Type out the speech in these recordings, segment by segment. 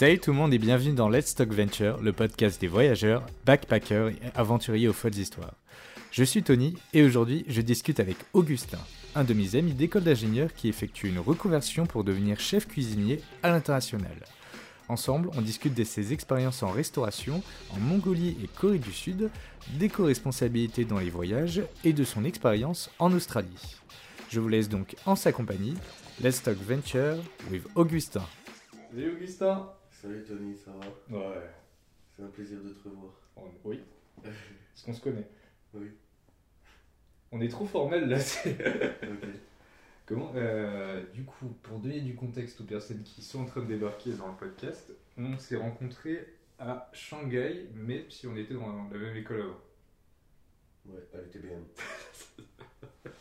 Salut tout le monde et bienvenue dans Let's Talk Venture, le podcast des voyageurs, backpackers et aventuriers aux folles histoires. Je suis Tony et aujourd'hui je discute avec Augustin, un de mes amis d'école d'ingénieur qui effectue une reconversion pour devenir chef cuisinier à l'international. Ensemble, on discute de ses expériences en restauration en Mongolie et Corée du Sud, d'éco-responsabilité dans les voyages et de son expérience en Australie. Je vous laisse donc en sa compagnie. Let's Talk Venture with Augustin. Salut Augustin Salut Tony, ça va Ouais. C'est un plaisir de te revoir. Oui. Est-ce qu'on se connaît Oui. On est trop formel là. c'est- Ok. Comment euh, Du coup, pour donner du contexte aux personnes qui sont en train de débarquer dans le podcast, on s'est rencontrés à Shanghai, mais si on était dans la même école avant. Ouais, à l'UTBM.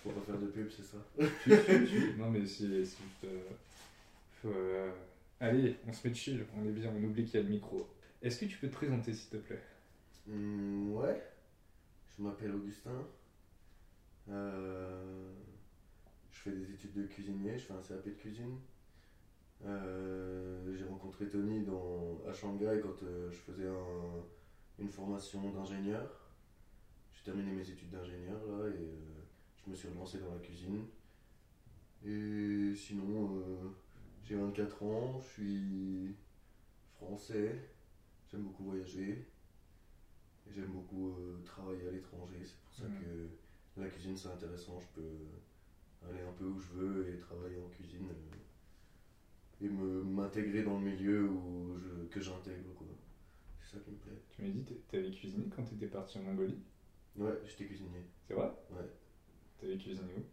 Faut pas faire de pub, c'est ça? Non, mais c'est c'est juste. euh, faut, euh, Allez, on se met chill, on est bien, on oublie qu'il y a le micro. Est-ce que tu peux te présenter s'il te plaît? Hmm, Ouais. Je m'appelle Augustin. Euh, Je fais des études de cuisinier, je fais un CAP de cuisine. Euh, J'ai rencontré Tony à Shanghai quand euh, je faisais un- une formation d'ingénieur. J'ai terminé mes études d'ingénieur là et je me suis relancé dans la cuisine. Et sinon, j'ai 24 ans, je suis français, j'aime beaucoup voyager. Et J'aime beaucoup euh, travailler à l'étranger, c'est pour ça Mhm. que la cuisine c'est intéressant, je peux aller un peu où je veux et travailler en cuisine euh, et me m'intégrer dans le milieu où je, que j'intègre quoi. C'est ça qui me plaît. Tu m'as dit que t'avais cuisiné quand t'étais parti en Mongolie? Ouais, j'étais cuisinier. C'est vrai? Ouais. T'avais cuisiné où?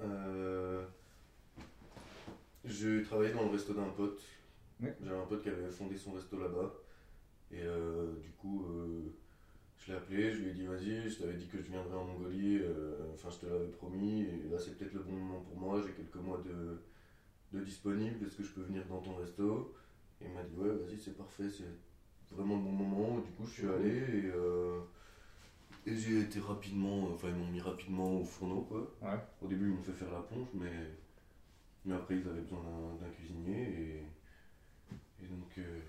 Euh, je travaillais dans le resto d'un pote. Ouais. J'avais un pote qui avait fondé son resto là-bas. Et euh, du coup, euh, je l'ai appelé, je lui ai dit vas-y, je t'avais dit que je viendrais en Mongolie, euh, enfin je te l'avais promis, et là c'est peut-être le bon moment pour moi, j'ai quelques mois de, de disponible, est-ce que je peux venir dans ton resto? Et il m'a dit ouais, vas-y, c'est parfait, c'est vraiment le bon moment. Du coup, je suis allé et, et j'ai été rapidement, enfin ils m'ont mis rapidement au fourneau quoi. Ouais. Au début, ils m'ont fait faire la plonge, mais, mais après, ils avaient besoin d'un- cuisinier. Et, et donc, euh,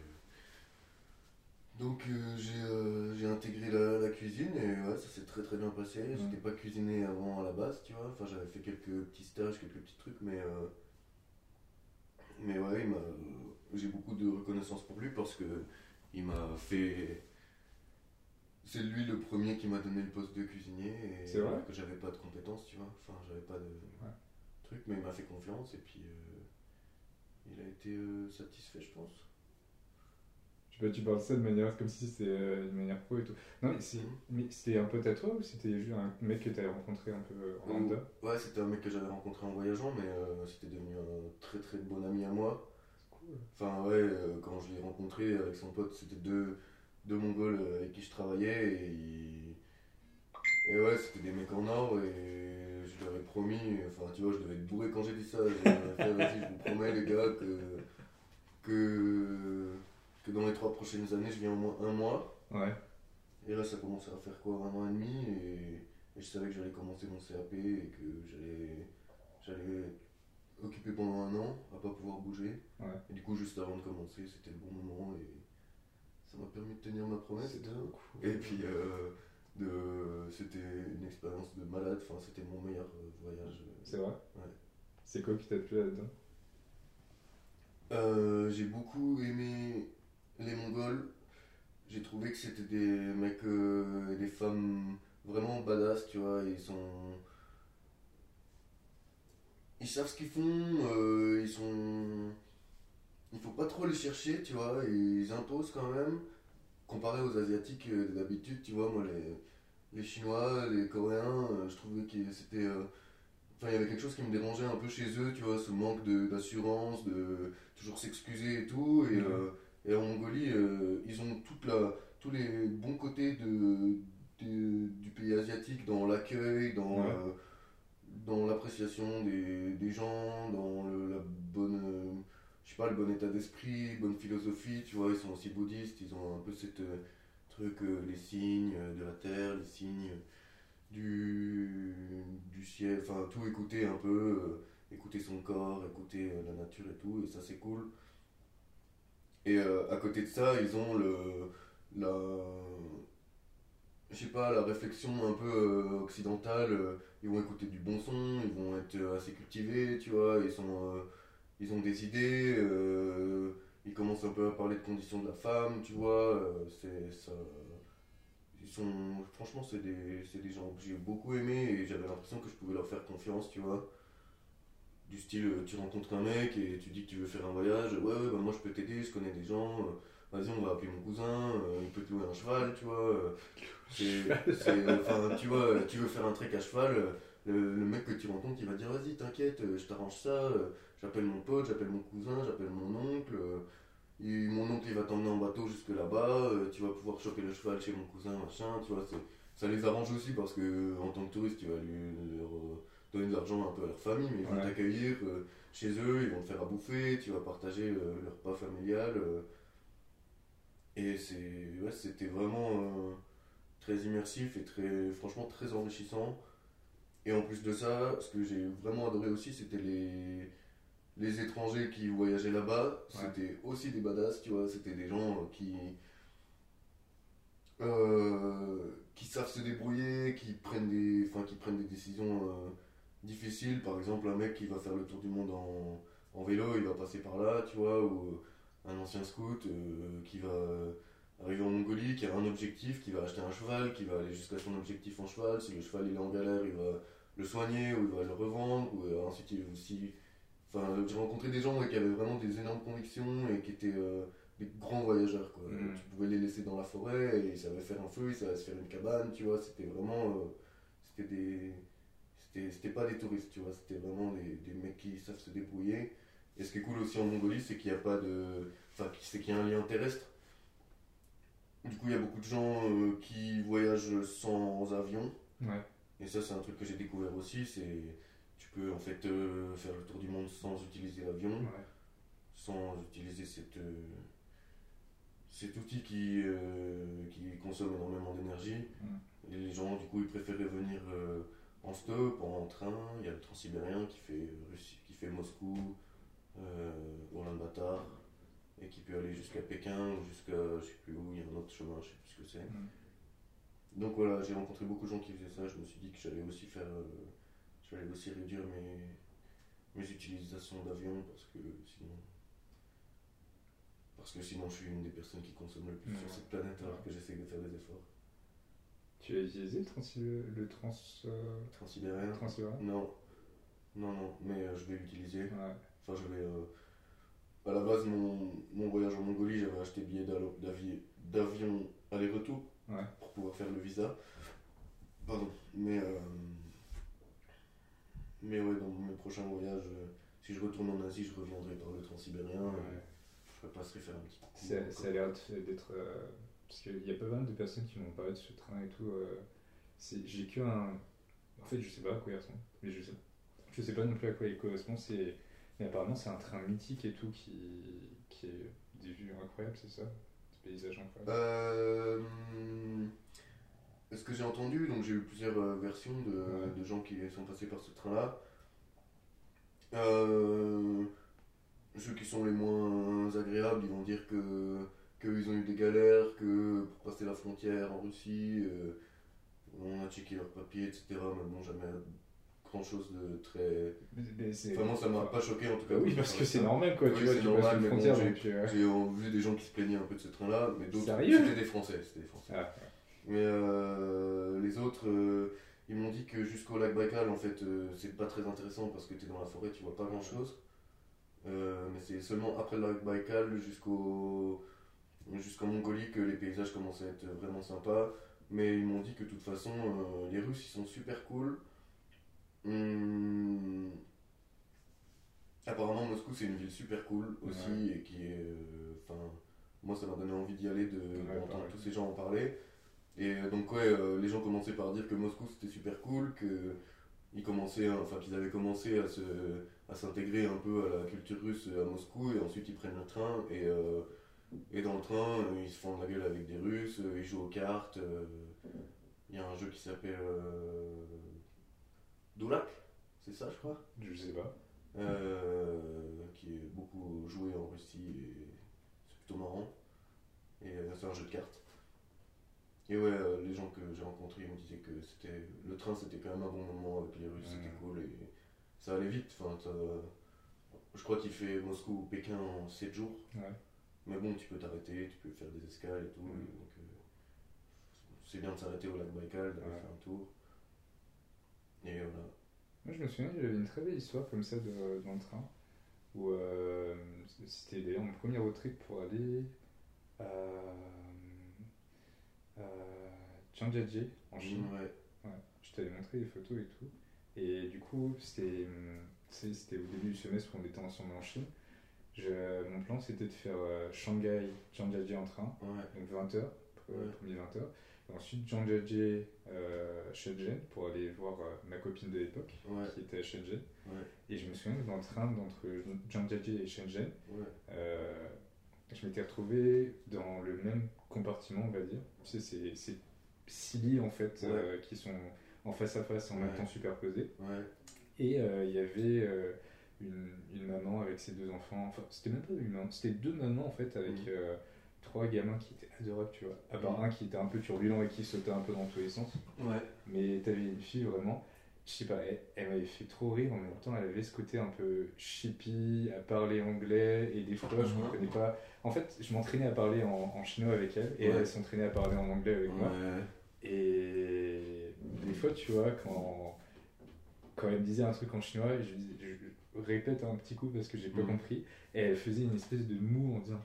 donc euh, j'ai euh, j'ai intégré la, la cuisine et ouais, ça s'est très très bien passé. Mhm. J'étais pas cuisiné avant à la base, tu vois. Enfin, j'avais fait quelques petits stages, quelques petits trucs, mais, euh, mais ouais, j'ai beaucoup de reconnaissance pour lui parce que il m'a fait. C'est lui le premier qui m'a donné le poste de cuisinier et C'est vrai? que j'avais pas de compétences, tu vois. Enfin, j'avais pas de truc, mais il m'a fait confiance et puis euh, il a été euh, satisfait, je pense. Je sais pas, tu parles ça de manière comme si c'était euh, une manière pro et tout. Non, mais mais c'était un pote à toi ou c'était juste un mec que t'avais rencontré un peu euh, en lambda? Ouais, c'était un mec que j'avais rencontré en voyageant, mais c'était devenu un très très bon ami à moi. Cool. Enfin, ouais, quand je l'ai rencontré avec son pote, c'était deux, deux Mongols avec qui je travaillais et, ils- et ouais, c'était des mecs en or et je leur ai promis, enfin, tu vois, je devais être bourré quand j'ai dit ça. Je je vous promets, les gars, que, que, que dans les trois prochaines années, je viens au moins un mois. Ouais. Et là, ça commençait à faire quoi, un an et demi, et, et je savais que j'allais commencer mon CAP et que j'allais, j'allais occupé pendant un an, à pas pouvoir bouger. Ouais. Et du coup, juste avant de commencer, c'était le bon moment et ça m'a permis de tenir ma promesse. Cool. Et puis, euh, de, c'était une expérience de malade, enfin, c'était mon meilleur euh, voyage. C'est vrai? Ouais. C'est quoi qui t'a plu là-dedans? Euh, j'ai beaucoup aimé les Mongols. J'ai trouvé que c'était des mecs euh, et des femmes vraiment badass, tu vois. Ils sont. Ils savent ce qu'ils font, euh, ils sont. Il faut pas trop les chercher, tu vois. Ils imposent quand même. Comparé aux Asiatiques euh, d'habitude, tu vois, moi, les, les Chinois, les Coréens, euh, je trouvais que c'était. euh, Enfin, il y avait quelque chose qui me dérangeait un peu chez eux, tu vois, ce manque de- d'assurance, de, toujours s'excuser et tout. Et, Mhm. euh, et en Mongolie, euh, ils ont toute la, tous les bons côtés de, de- du pays asiatique dans l'accueil, dans, Ouais. euh, dans l'appréciation des, des gens, dans le, la bonne, je sais pas, le bon état d'esprit, bonne philosophie. Tu vois, ils sont aussi bouddhistes, ils ont un peu cette euh, truc, euh, les signes euh, de la terre, les signes du, du ciel, enfin tout écouter un peu, écouter son corps, écouter la nature et tout, et ça c'est cool. Et à côté de ça, ils ont le, la, je sais pas, la réflexion un peu occidentale. ils vont écouter du bon son, ils vont être assez cultivés, tu vois. Ils, sont, ils ont des idées, euh, ils commencent un peu à parler de conditions de la femme, tu vois. euh, c'est. Ils sont, franchement, c'est des, c'est des gens que j'ai beaucoup aimé et j'avais l'impression que je pouvais leur faire confiance, tu vois. Du style, euh, tu rencontres un mec et tu dis que tu veux faire un voyage, ouais, bah moi je peux t'aider, je connais des gens, vas-y, on va appeler mon cousin, il peut te louer un cheval, tu vois. c'est, enfin, tu vois, tu veux faire un trek à cheval, le, mec que tu rencontres, il va dire, vas-y, t'inquiète, je t'arrange ça, j'appelle mon pote, j'appelle mon cousin, j'appelle mon oncle. euh, mon oncle il va t'emmener en bateau jusque là-bas, euh, tu vas pouvoir choper le cheval chez mon cousin, machin, tu vois, ça les arrange aussi parce que en tant que touriste, tu vas lui leur, euh, donner de l'argent un peu à leur famille, mais ils vont Ouais. t'accueillir euh, chez eux, ils vont te faire à bouffer, tu vas partager euh, le repas familial. euh, et c'est, ouais, c'était vraiment euh, très immersif et très, franchement très enrichissant. Et en plus de ça, ce que j'ai vraiment adoré aussi, c'était les, les étrangers qui voyageaient là-bas. Ouais. C'était aussi des badass, tu vois. C'était des gens euh, qui, euh, qui savent se débrouiller, qui prennent des, enfin, qui prennent des décisions euh, difficiles. Par exemple, un mec qui va faire le tour du monde en, en vélo, il va passer par là, tu vois. Ou un ancien scout euh, qui va arriver en Mongolie, qui a un objectif, qui va acheter un cheval, qui va aller jusqu'à son objectif en cheval. Si le cheval il est en galère, il va le soigner ou il va le revendre. Ou ensuite, il aussi. Enfin, j'ai rencontré des gens ouais, qui avaient vraiment des énormes convictions et qui étaient euh, des grands voyageurs. Quoi. Mhm. Tu pouvais les laisser dans la forêt et ils savaient faire un feu, ils savaient se faire une cabane, tu vois. C'était vraiment. euh, c'était des. C'était c'était pas des touristes, tu vois. C'était vraiment des, des mecs qui savent se débrouiller. Et ce qui est cool aussi en Mongolie, c'est qu'il n'y a pas de. Enfin, c'est qu'il y a un lien terrestre. Du coup, il y a beaucoup de gens euh, qui voyagent sans avion. Ouais. Et ça, c'est un truc que j'ai découvert aussi. C'est peux en fait euh, faire le tour du monde sans utiliser l'avion, Ouais. sans utiliser cette, euh, cet outil qui, euh, qui consomme énormément d'énergie. Mm. Les gens, du coup, ils préféraient venir en stop, en train. Il y a le Transsibérien qui fait, Russie, qui fait Moscou, Ulaanbaatar, et qui peut aller jusqu'à Pékin ou jusqu'à je sais plus où. Il y a un autre chemin, je sais plus ce que c'est. Mm. Donc voilà, j'ai rencontré beaucoup de gens qui faisaient ça. Je me suis dit que j'allais aussi faire, euh, j'allais aussi réduire mes, mes utilisations d'avion parce que sinon, parce que sinon je suis une des personnes qui consomme le plus sur cette planète alors que j'essaie de faire des efforts. Tu as utilisé le trans... Le trans... euh, Transsibérien? Transsibérien? Non, non, non, mais euh, je vais l'utiliser. Ouais. Enfin, je vais. euh, à la base, mon, mon voyage en Mongolie, j'avais acheté billet d'avion aller-retour Ouais. pour pouvoir faire le visa. Pardon. Mais. Euh, mais ouais, dans mes prochains voyages, euh, si je retourne en Asie, je reviendrai par le transsibérien. Ouais. et Je passerai faire un petit coucou. Ça, ça a l'air d'être. euh, parce qu'il y a pas mal de personnes qui m'ont parlé de ce train et tout. euh, J'ai que un. En fait, je sais pas à quoi il ressemble. Mais je sais, je sais pas non plus à quoi il correspond. c'est- Mais apparemment, c'est un train mythique et tout qui, qui est des vues incroyables, c'est ça? Des paysages incroyables. Euh, ce que j'ai entendu, donc j'ai eu plusieurs euh, versions de, Ouais. de gens qui sont passés par ce train-là. Euh, ceux qui sont les moins agréables, ils vont dire que qu'ils ont eu des galères, que pour passer la frontière en Russie, euh, on a checké leurs papiers, etc. Mais bon, jamais grand chose de très. Mais- Vraiment, ça m'a pas choqué en tout cas. Oui, parce que c'est normal quoi, Oui, tu vois, tu normal, mais bon, j'ai- euh, vu des gens qui se plaignaient un peu de ce train-là, mais d'autres. Sérieux? C'était des Français, c'était des Français. Ah, Mais euh, les autres, euh, ils m'ont dit que jusqu'au lac Baïkal, en fait, euh, c'est pas très intéressant parce que tu es dans la forêt, tu vois pas grand chose. mais c'est seulement après le lac Baïkal jusqu'au jusqu'en Mongolie que les paysages commencent à être vraiment sympas. Mais ils m'ont dit que de toute façon, les Russes, ils sont super cool. Hum, Apparemment, Moscou, c'est une ville super cool aussi Ouais. et qui est. Enfin, moi, ça m'a donné envie d'y aller, de Ouais, tous ces gens en parler. Et euh, donc, ouais, euh, les gens commençaient par dire que Moscou c'était super cool, que ils commençaient, à- enfin, qu'ils avaient commencé à se à s'intégrer un peu à la culture russe à Moscou et ensuite ils prennent le train et, euh, et dans le train ils se font de la gueule avec des Russes, ils jouent aux cartes. Il y a un jeu qui s'appelle Dulak, c'est ça je crois? Je sais pas. euh, qui est beaucoup joué en Russie et plutôt marrant. Et c'est un jeu de cartes. Et ouais, euh, les gens que j'ai rencontrés ils me disaient que c'était le train c'était quand même un bon moment avec les Russes, c'était Mhm. cool et ça allait vite. Enfin, je crois qu'il fait Moscou ou Pékin en 7 jours. Ouais. Mais bon, tu peux t'arrêter, tu peux faire des escales et tout. Et donc, euh, c'est bien de s'arrêter au lac Baïkal, d'aller Ouais. faire un tour. Et voilà. Moi, je me souviens, j'avais une très belle histoire comme ça de- dans le train. Où euh, c'était d'ailleurs mon premier road trip pour aller à, Zhangjiajie, en Chine. Ouais. Ouais, je t'avais montré les photos et tout. Et du coup, c'était c'est- c'était au début du semestre où on était ensemble en Chine. Je- mon plan, c'était de faire euh, Shanghai, Zhangjiajie en train, Ouais. donc 20h, Ouais. premier 20h. Et ensuite, Zhangjiajie, euh, Shenzhen, pour aller voir euh, ma copine de l'époque, Ouais. qui était à Shenzhen. Ouais. Et je me souviens que dans le train d'entre Zhangjiajie et Shenzhen, Ouais. euh, je m'étais retrouvé dans le même compartiment, on va dire. Tu sais, c'est- c'est six lits en fait euh, qui sont en face à face en même temps superposés. Ouais. Et euh, il y avait euh, une, une maman avec ses deux enfants. Enfin, c'était même pas une maman, c'était deux mamans en fait avec Mhm. trois gamins qui étaient adorables, tu vois. À part Mhm. un qui était un peu turbulent et qui sautait un peu dans tous les sens. Mais t'avais une fille vraiment, je sais pas, elle, elle m'avait fait trop rire en même temps. Elle avait ce côté un peu chippy, à parler anglais, et des fois je Mhm. comprenais pas. En fait, je m'entraînais à parler en, en chinois avec elle, et Ouais. elle s'entraînait à parler en anglais avec moi. Et des fois, tu vois, quand, quand elle me disait un truc en chinois, je, je- répète un petit coup parce que j'ai pas Mhm. compris, et elle faisait une espèce de mou en disant.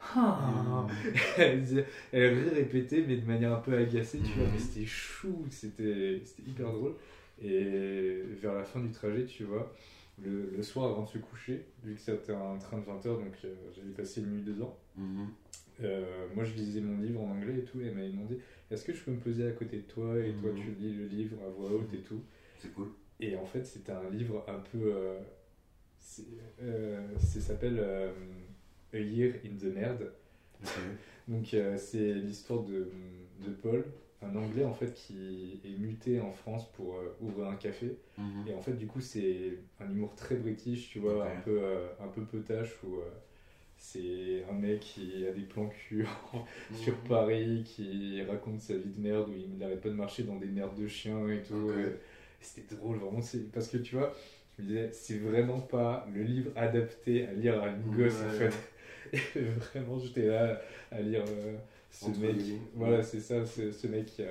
Ah elle, disait- elle avait répété, mais de manière un peu agacée, tu vois, Mhm. mais c'était chou, c'était c'était hyper drôle. Et vers la fin du trajet, tu vois, le, le soir avant de se coucher, vu que c'était un train de 20h, donc euh, j'avais passé une nuit dedans, Mhm. euh, moi je lisais mon livre en anglais et tout, et elle m'avait demandé est-ce que je peux me poser à côté de toi et toi Mhm. tu lis le livre à voix haute et tout. C'est cool. Et en fait, c'était un livre un peu. euh, c'est- ça s'appelle A Year in the Nerd. Donc, c'est l'histoire de, de Paul, un anglais en fait qui est muté en France pour euh, ouvrir un café. Mhm. Et en fait, du coup, c'est un humour très british, tu vois, un peu euh, un peu potache où euh, c'est un mec qui a des plans cul sur Mhm. Paris, qui raconte sa vie de merde où il n'arrête pas de marcher dans des merdes de chiens et tout. C'était drôle, vraiment. Parce que tu vois, je me disais, c'est vraiment pas le livre adapté à lire à une gosse en fait. Et vraiment, j'étais là à lire euh, ce mec. Voilà, c'est ça, ce mec qui, a-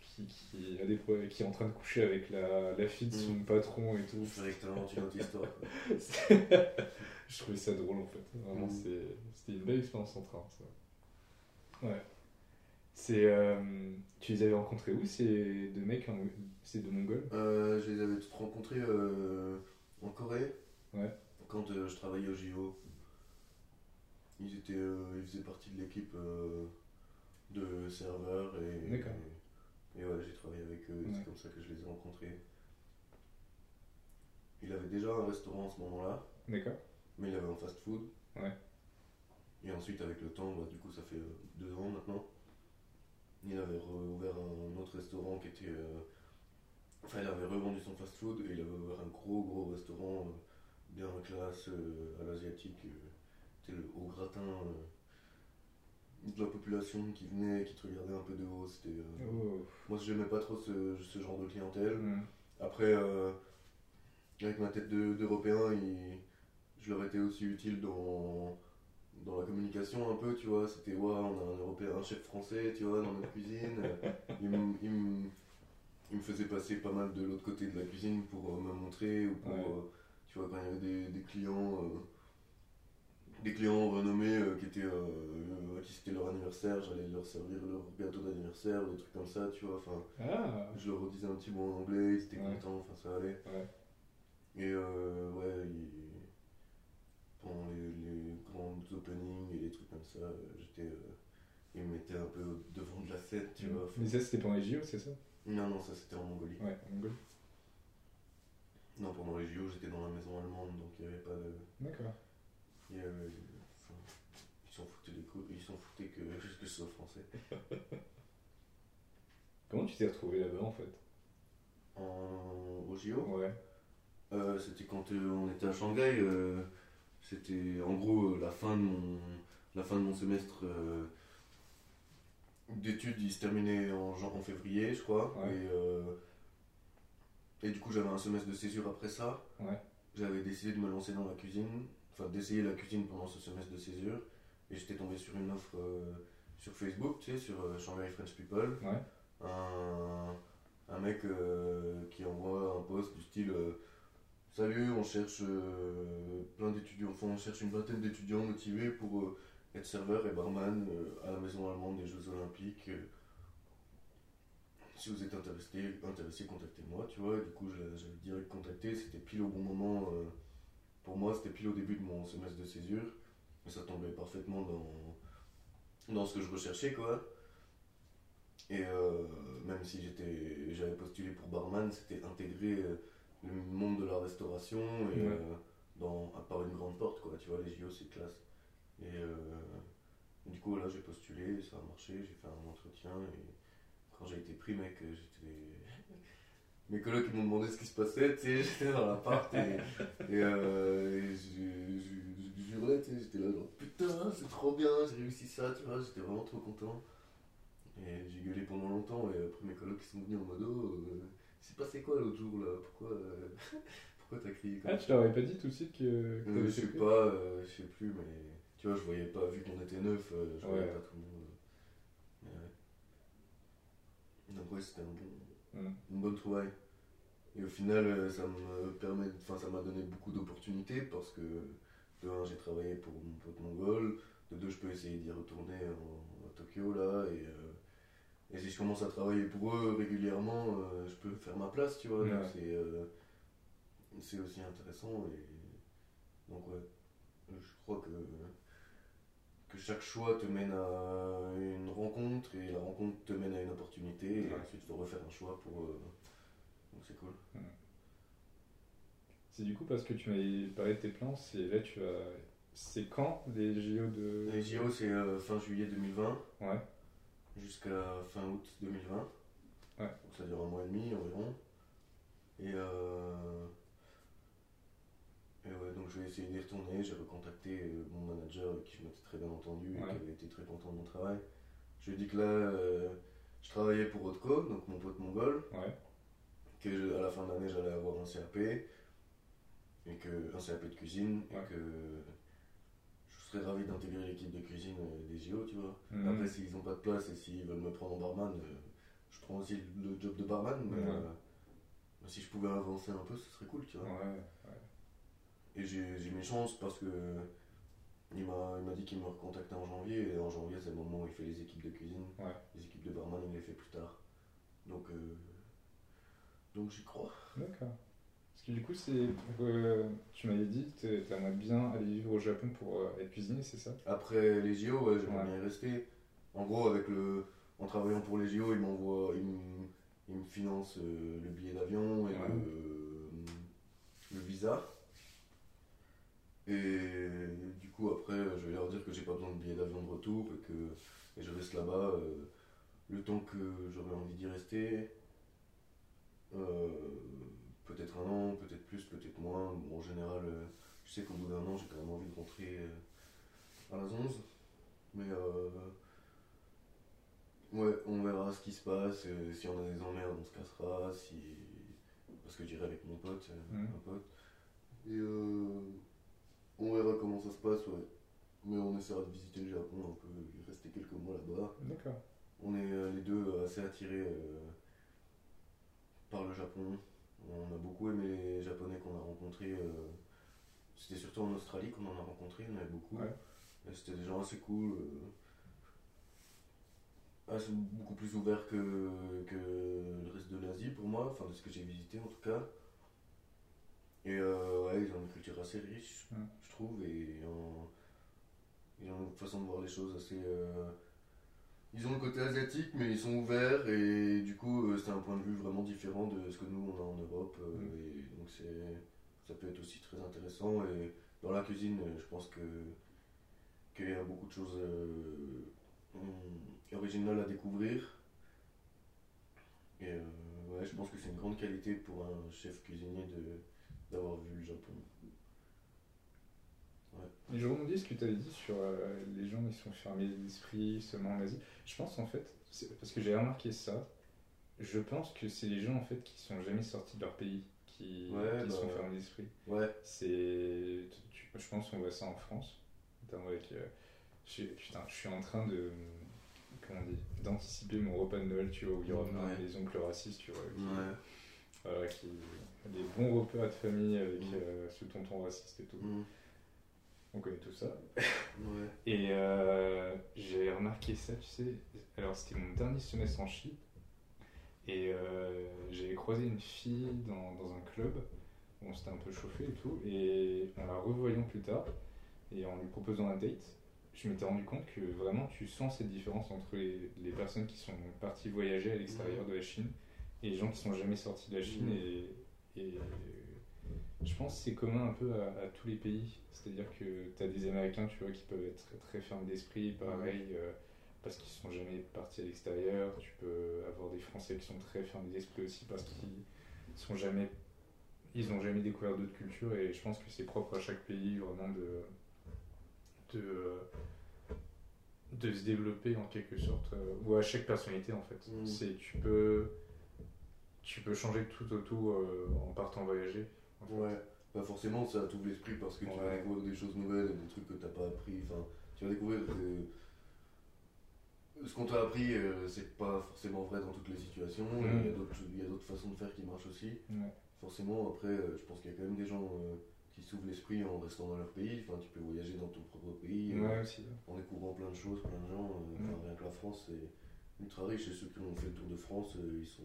qui, qui a des problèmes- qui est en train de coucher avec la, la fille de son Mhm. patron et tout. T'inventes une autre histoire. je trouvais ça drôle en fait. Vraiment, c'est- c'était une belle expérience en train. Ça. Ouais. C'est, euh, tu les avais rencontrés où ces deux mecs en- Ces deux mongols? Euh, je les avais tous rencontrés euh, en Corée. Ouais. Quand euh, je travaillais au JO. Ils, étaient, euh, ils faisaient partie de l'équipe euh, de serveurs et, D'accord. et, ouais, j'ai travaillé avec eux Ouais. c'est comme ça que je les ai rencontrés. Il avait déjà un restaurant à ce moment-là, D'accord mais il avait un fast-food. Ouais. Et ensuite, avec le temps, bah, du coup, ça fait euh, deux ans maintenant. Il avait ouvert un autre restaurant qui était. euh, Enfin, il avait revendu son fast-food et il avait ouvert un gros, gros restaurant bien classe à l'asiatique. C'était le haut gratin euh, de la population qui venait, qui te regardait un peu de haut. C'était. euh, Oh. Moi, j'aimais pas trop ce, ce genre de clientèle. Mhm. Après, euh, avec ma tête de- d'Européen, je leur étais aussi utile dans, dans la communication un peu, tu vois. C'était, ouais, on a un Européen, un chef français, tu vois, dans notre cuisine. Il me, il me- il me faisait passer pas mal de l'autre côté de la cuisine pour euh, me montrer, ou pour, Ouais. tu vois, quand il y avait des, des clients... euh, des clients renommés euh, qui étaient euh, à qui c'était leur anniversaire, j'allais leur servir leur gâteau d'anniversaire, des trucs comme ça, tu vois. Enfin, Ah je leur redisais un petit mot en anglais, ils étaient Ouais. contents, enfin ça allait. Ouais. Et euh, ouais, pendant les, les grands openings et les trucs comme ça, euh, j'étais. euh, ils me mettaient un peu devant de la scène, tu vois. Mais ça, c'était pendant les JO, c'est ça? Non, non, ça c'était en Mongolie. Ouais, en Mongolie. Non, pendant les JO, j'étais dans la maison allemande, donc il n'y avait pas de. D'accord. Enfin, ils s'en foutaient des coups, ils s'en foutaient que, que je sois français. Comment tu t'es retrouvé là-bas en fait? En, au JO Ouais. Euh, c'était quand euh, on était à Shanghai. euh, c'était en gros euh, la fin de mon la fin de mon semestre euh, d'études, il se terminait en, en février, je crois. Ouais. Et, euh, et du coup, j'avais un semestre de césure après ça. Ouais. J'avais décidé de me lancer dans la cuisine, enfin d'essayer la cuisine pendant ce semestre de césure. Et j'étais tombé sur une offre euh, sur Facebook, tu sais, sur euh, Shanghai French People. Ouais. Un, un mec euh, qui envoie un post du style Salut, on cherche euh, plein d'étudiants, enfin on cherche une vingtaine d'étudiants motivés pour euh, être serveur et barman euh, à la maison allemande des Jeux Olympiques. Si vous êtes intéressé, intéressé contactez-moi, tu vois. Et du coup, j'avais direct contacté, c'était pile au bon moment. Pour moi, c'était pile au début de mon semestre de césure. Et ça tombait parfaitement dans, dans ce que je recherchais, quoi. Et euh, même si j'étais, j'avais postulé pour barman, c'était intégrer euh, le monde de la restauration et Ouais. euh, dans, par une grande porte, quoi. Tu vois, les JO, c'est classe. Et euh, du coup, là, j'ai postulé, ça a marché, j'ai fait un entretien et quand j'ai été pris, mec, j'étais. Mes colocs ils m'ont demandé ce qui se passait, tu sais, j'étais dans l'appart et, et, euh, et je, jurais, tu sais, j'étais là genre putain, c'est trop bien, j'ai réussi ça, tu vois, j'étais vraiment trop content. Et j'ai gueulé pendant longtemps et après mes colocs ils sont venus en mode oh, euh, c'est passé quoi l'autre jour là, pourquoi, euh, pourquoi t'as crié comme Ah, tu leur avais pas dit tout de suite que, que euh, je sais pas, euh, je sais plus, mais tu vois, je voyais pas, vu qu'on était neuf, je voyais Ouais. pas tout le monde. Mais ouais. Donc ouais, c'était un bon, Hmm. une bonne trouvaille. Et au final, euh, ça me permet, enfin, ça m'a donné beaucoup d'opportunités parce que de un, j'ai travaillé pour mon pote mongol, de deux, je peux essayer d'y retourner en- à Tokyo là, et, euh, et si je commence à travailler pour eux régulièrement, euh, je peux faire ma place, tu vois. donc euh, c'est aussi intéressant et donc ouais, je crois que que chaque choix te mène à une rencontre et la rencontre te mène à une opportunité et ensuite il faut refaire un choix pour euh, donc c'est cool. C'est du coup parce que tu m'avais parlé de tes plans, c'est là tu as. C'est quand les JO de. Les JO c'est euh, fin juillet 2020 Ouais, jusqu'à fin août 2020. Ouais. Donc ça dure un mois et demi environ. Et euh, et ouais, donc je vais essayer d'y retourner. J'ai recontacté euh, mon manager avec qui je m'étais très bien entendu et Ouais. qui avait été très content de mon travail. Je lui ai dit que là, euh, je travaillais pour Otko, donc mon pote mongol, ouais, que je- à la fin de l'année j'allais avoir un CAP, et que, un CAP de cuisine, Ouais. et que je serais ravi d'intégrer l'équipe de cuisine euh, des JO, tu vois. Mhm. Après, s'ils n'ont pas de place et s'ils veulent me prendre en barman, euh, je prends aussi le job de barman, mais Ouais. euh, si je pouvais avancer un peu, ce serait cool, tu vois. ouais, Et j'ai mes chances parce que il m'a dit qu'il me recontactait en janvier, et en janvier, c'est le moment où il fait les équipes de cuisine. Ouais. Les équipes de barman, il les fait plus tard. Donc, euh, donc j'y crois. d'accord. Parce que du coup, c'est. euh, tu m'avais dit que t'aimerais bien aller vivre au Japon pour euh, être cuisinier, c'est ça? Après les JO, ouais, j'aimerais Ouais. bien y rester. En gros, avec le, en travaillant pour les JO, ils m'envoient, ils me, ils me financent euh, le billet d'avion et le, le visa. Et du coup, après, je vais leur dire que j'ai pas besoin de billet d'avion de retour et que et je reste là-bas euh, le temps que j'aurai envie d'y rester. Euh, peut-être un an, peut-être plus, peut-être moins. Bon, en général, euh, je sais qu'au bout d'un an, j'ai quand même envie de rentrer euh, à la 11. Mais euh, ouais, on verra ce qui se passe. euh, si on a des emmerdes, on se cassera. Si... Parce que j'irai avec mon pote, euh, Mhm. un pote. Et euh, on verra comment ça se passe, ouais. Mais on essaiera de visiter le Japon un peu, y rester quelques mois là-bas. D'accord. On est euh, les deux assez attirés euh, par le Japon. On a beaucoup aimé les Japonais qu'on a rencontrés. euh, C'était surtout en Australie qu'on en a rencontrés, en avait beaucoup. Ouais. Et C'était des gens assez cool. euh, assez- beaucoup plus ouverts que, que le reste de l'Asie pour moi, enfin de ce que j'ai visité en tout cas. Et euh, ouais, ils ont une culture assez riche, Ouais. je trouve, et ils ont une façon de voir les choses assez. euh, ils ont le côté asiatique, mais ils sont ouverts, et du coup, euh, c'est un point de vue vraiment différent de ce que nous on a en Europe. Mm. Et donc, c'est, ça peut être aussi très intéressant. Et dans la cuisine, je pense que qu'il y a beaucoup de choses euh, originales à découvrir. Et euh, ouais, je pense que c'est une grande qualité pour un chef cuisinier de, d'avoir vu le Japon. Mais je rebondis ce que tu avais dit sur euh, les gens qui sont fermés d'esprit seulement en Asie. Je pense en fait, parce que j'ai remarqué ça, je pense que c'est les gens en fait qui sont jamais sortis de leur pays qui, Ouais, qui bah, sont fermés d'esprit. Ouais, C'est, je pense qu'on voit ça en France, notamment avec. euh, je, putain, je suis en train de, comment on dit, d'anticiper mon repas de Noël, tu vois, où il y aura Ouais. les oncles racistes, tu vois, qui, ouais. qui, des bons repas de famille avec Mm. euh, ce tonton raciste et tout. Mm. On connaît tout ça. Ouais. Et euh, j'ai remarqué ça, tu sais. Alors, c'était mon dernier semestre en Chine. Et euh, j'ai croisé une fille dans, dans un club. On s'était un peu chauffé et tout. Et en la revoyant plus tard, et en lui proposant un date, je m'étais rendu compte que vraiment tu sens cette différence entre les, les personnes qui sont parties voyager à l'extérieur de la Chine et les gens qui sont jamais sortis de la Chine. Et, et je pense que c'est commun un peu à, à tous les pays. C'est-à-dire que tu as des Américains, tu vois, qui peuvent être très, très fermes d'esprit, pareil, euh, parce qu'ils sont jamais partis à l'extérieur. Tu peux avoir des Français qui sont très fermes d'esprit aussi parce qu'ils sont jamais, ils ont jamais découvert d'autres cultures. Et je pense que c'est propre à chaque pays vraiment de de, de se développer en quelque sorte, euh, ou à chaque personnalité en fait. Mm. C'est tu peux tu peux changer tout au tout euh, en partant voyager. Ouais, bah forcément ça t'ouvre l'esprit parce que tu vas découvrir des choses nouvelles, des trucs que t'as pas appris. Enfin, tu vas découvrir que ce qu'on t'a appris, euh, c'est pas forcément vrai dans toutes les situations. Mhm. Il y a d'autres- façons de faire qui marchent aussi. Ouais. Forcément, après, euh, je pense qu'il y a quand même des gens euh, qui s'ouvrent l'esprit en restant dans leur pays. Enfin, tu peux voyager dans ton propre pays. euh, Ouais, aussi. en découvrant plein de choses, plein de gens. euh, Mm. enfin, rien que la France, c'est ultra riche. Et ceux qui ont fait le tour de France, euh, ils sont.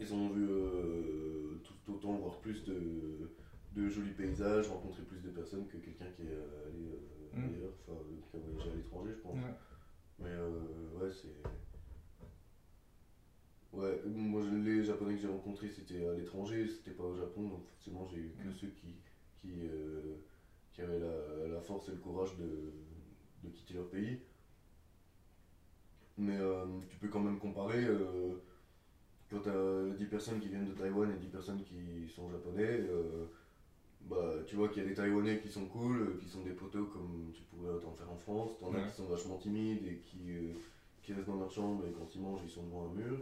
Ils ont vu euh, tout autant, plus de, de jolis paysages, rencontrer plus de personnes que quelqu'un qui est allé euh, Mm. ailleurs, enfin, euh, qui a voyagé à l'étranger, je pense. Ouais. Mais euh, ouais, c'est. Ouais, moi les japonais que j'ai rencontrés c'était à l'étranger, c'était pas au Japon, donc forcément j'ai eu que Mm. ceux qui, qui, euh, qui avaient la, la force et le courage de, de quitter leur pays. Mais tu peux quand même comparer quand tu as 10 personnes qui viennent de Taïwan et 10 personnes qui sont japonais. euh, bah, tu vois qu'il y a des Taïwanais qui sont cool, euh, qui sont des poteaux comme tu pourrais t'en faire en France. T'en as Ouais. qui sont vachement timides et qui, euh, qui restent dans leur chambre et quand ils mangent, ils sont devant un mur.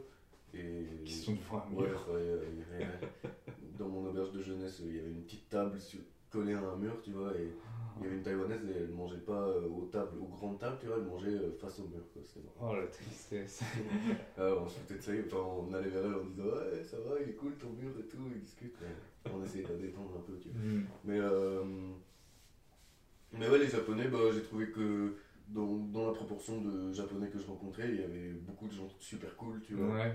Et... Qui sont devant un Ouais, mur. enfin, il y a- il y avait- dans mon auberge de jeunesse, il y avait une petite table sur- collée à un mur, tu vois, et il y avait une Taïwanaise et elle mangeait pas euh, aux tables, aux grandes tables, tu vois, elle mangeait euh, face au mur, quoi. C'était marrant. Oh la tristesse. Ah, on se foutait de ça, enfin, on allait vers elle en disant Ouais, ça va, il est cool ton mur et tout, ils discutent. Et on essayait de la détendre un peu, tu vois. Mm. Mais, euh, mais ouais, les japonais, bah, j'ai trouvé que dans, dans la proportion de japonais que je rencontrais, il y avait beaucoup de gens super cool, tu Ouais, vois. ouais.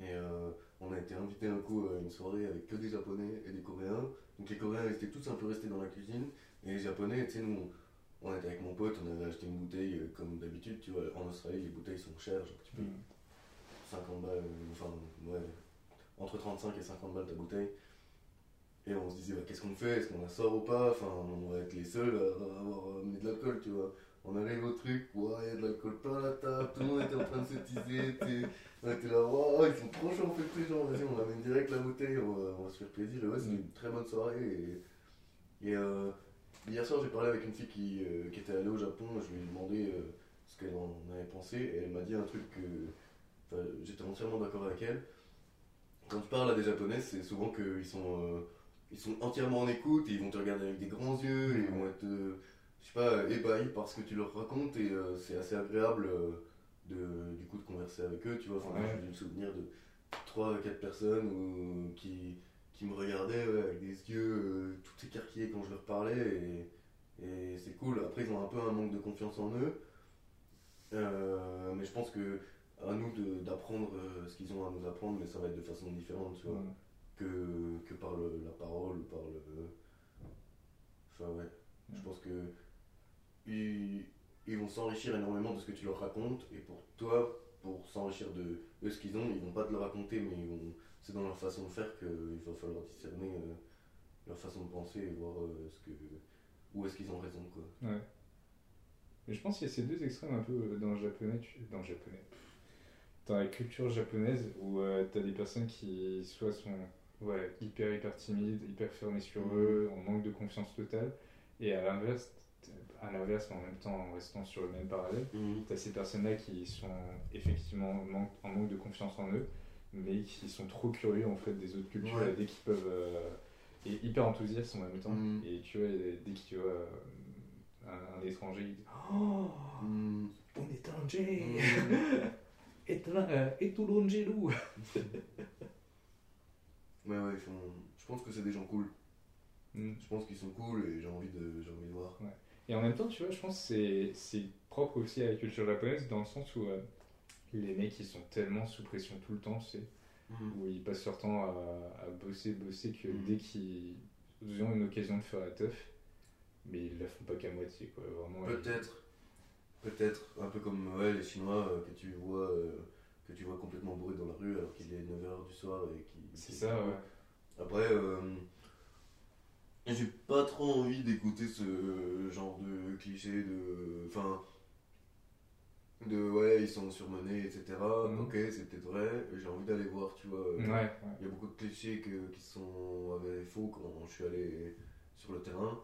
Et euh, on a été invité un coup à une soirée avec que des japonais et des coréens. Donc les coréens étaient tous un peu restés dans la cuisine. Et les japonais, tu sais, nous, on était avec mon pote, on avait acheté une bouteille euh, comme d'habitude, tu vois. En Australie, les bouteilles sont chères, genre tu payes Mm. 50 balles, euh, enfin, ouais, entre 35 et 50 balles ta bouteille. Et on se disait, bah, qu'est-ce qu'on fait? Est-ce qu'on la sort ou pas? Enfin, on va être les seuls à avoir amené de l'alcool, tu vois. On arrive au truc, ouais, il y a de l'alcool plein la table, tout le monde était en train de se teaser, on était là, wow, ils sont trop chauds, on fait genre, vas-y, on ramène direct la bouteille, on va, on va se faire plaisir. Et ouais, c'était une très bonne soirée. Et, et, euh, hier soir, j'ai parlé avec une fille qui, euh, qui était allée au Japon, je lui ai demandé euh, ce qu'elle en avait pensé, et elle m'a dit un truc que j'étais entièrement d'accord avec elle. Quand tu parles à des japonais, c'est souvent qu'ils sont, euh, ils sont entièrement en écoute, et ils vont te regarder avec des grands yeux, et ils vont être, je sais pas, ébahis par ce que tu leur racontes, et euh, c'est assez agréable. euh, de, du coup de converser avec eux, tu vois. Enfin, Ouais. J'ai le souvenir de 3-4 personnes où- qui, qui me regardaient ouais, avec des yeux euh, tout écarquillés quand je leur parlais et, et c'est cool. Après, ils ont un peu un manque de confiance en eux, Euh, mais je pense que à nous d'apprendre euh, ce qu'ils ont à nous apprendre, mais ça va être de façon différente, tu vois, que, que par le- la parole ou par le. Enfin, ouais. Je pense que ils, ils vont s'enrichir énormément de ce que tu leur racontes, et pour toi, pour s'enrichir de, de ce qu'ils ont, ils vont pas te le raconter, mais c'est dans leur façon de faire qu'il va falloir discerner euh, leur façon de penser et voir euh, ce que, où est-ce qu'ils ont raison. Quoi. Ouais. Mais je pense qu'il y a ces deux extrêmes un peu euh, dans le japonais, tu- dans le japonais, dans la culture japonaise où tu as des personnes qui soit sont ouais, hyper hyper timides, hyper fermées sur Mhm. eux, en manque de confiance totale, Et à l'inverse, à l'inverse, mais en même temps en restant sur le même parallèle, Mhm. tu as ces personnes-là qui sont effectivement en manque, de confiance en eux, mais qui sont trop curieux en fait des autres cultures Ouais. et dès qu'ils peuvent. euh, et hyper enthousiastes en même temps. Mhm. Et tu vois, dès qu'ils voient euh, un, un étranger, ils disent Oh, Mhm. un étranger Mhm. Étra- euh, étourangelou. Ouais, ouais, je pense que c'est des gens cool. Mm. Je pense qu'ils sont cool et j'ai envie de, j'ai envie de voir. Et en même temps, tu vois, je pense que c'est- propre aussi à la culture japonaise dans le sens où euh, les mecs ils sont tellement sous pression tout le temps, tu sais, où ils passent leur temps à, à bosser, bosser que Mhm. dès qu'ils ont une occasion de faire la teuf, mais ils la font pas qu'à moitié, quoi. Vraiment, ils- Peut-être, peut-être, un peu comme ouais, les Chinois euh, que tu vois, euh, que tu vois complètement bourrés dans la rue alors qu'il est 9h du soir et qui. C'est ça, ouais. Après, j'ai pas trop envie d'écouter ce genre de cliché de. Enfin. De ouais, ils sont surmenés, etc. Mhm. Ok, c'est peut-être vrai. J'ai envie d'aller voir, tu vois. euh, Ouais, ouais. Il y a beaucoup de clichés que- qui sont avérés faux quand je suis allé sur le terrain.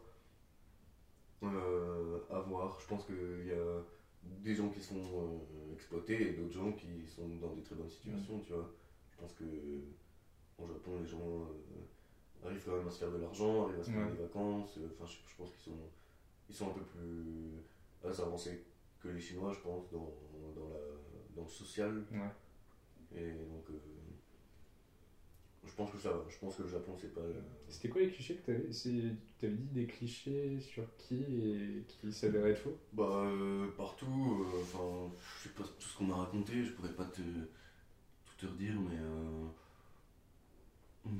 Euh, à voir. Je pense qu'il y a des gens qui sont euh, exploités et d'autres gens qui sont dans des très bonnes situations, tu vois. Je pense que au Japon, les gens euh, arrivent quand même à se faire de l'argent, arrivent à se faire Ouais. des vacances. euh, Enfin, je, je pense qu'ils sont, ils sont un peu plus assez avancés que les Chinois, je pense, dans, dans, la, dans le social. Ouais. Et donc, euh, je pense que ça va. Je pense que le Japon, c'est pas. C'était quoi les clichés que t'avais c'est- T'avais dit des clichés sur qui et qui s'avéraient être faux? Bah, euh, partout. euh, Enfin, je sais pas tout ce qu'on m'a raconté, je pourrais pas te, tout te redire, mais.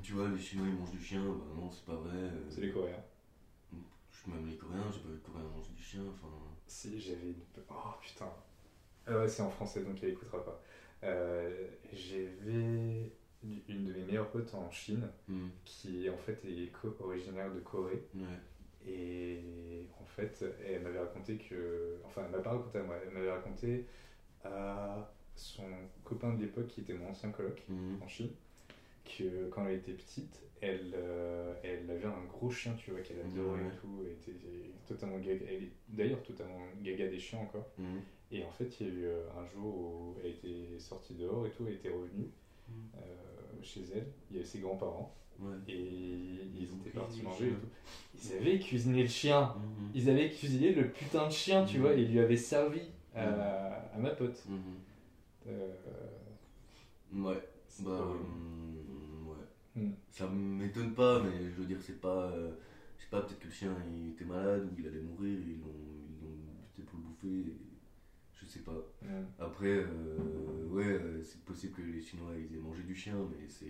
Tu vois, les Chinois ils mangent du chien, bah non, c'est pas vrai. euh, C'est les Coréens. je- Même les Coréens, j'ai pas vu de Coréens manger du chien, enfin. Si, j'avais une. Oh putain. Ah ouais, c'est en français donc elle écoutera pas. Euh, J'avais une de mes meilleures potes en Chine hmm, qui en fait est co- originaire de Corée. Ouais. Et en fait, elle m'avait raconté que. Enfin, elle m'a pas raconté à moi, elle m'avait raconté à son copain de l'époque qui était mon ancien coloc hmm, en Chine que quand elle était petite, elle, euh, elle avait un gros chien, tu vois, qu'elle adorait et tout. Elle était totalement gaga. Elle est d'ailleurs totalement gaga des chiens encore. hmm, Et en fait, il y a eu euh, un jour où elle était sortie dehors et tout, elle était revenue hmm, euh, chez elle. Il y avait ses grands-parents Ouais. et ils, ont étaient partis manger et tout. Ils avaient cuisiné le chien. Mhm, Ils avaient cuisiné le putain de chien, tu Mhm. vois, et ils lui avaient servi à, à ma pote. mhm. Euh, Ouais. Bah, hum, Hmm. Ça m'étonne pas, mais je veux dire, c'est pas. euh, je sais pas, peut-être que le chien il était malade ou il allait mourir, ils l'ont ils l'ont buté pour le bouffer. Je sais pas. Ouais. Après, euh, ouais, euh, c'est possible que les Chinois ils aient mangé du chien, mais c'est.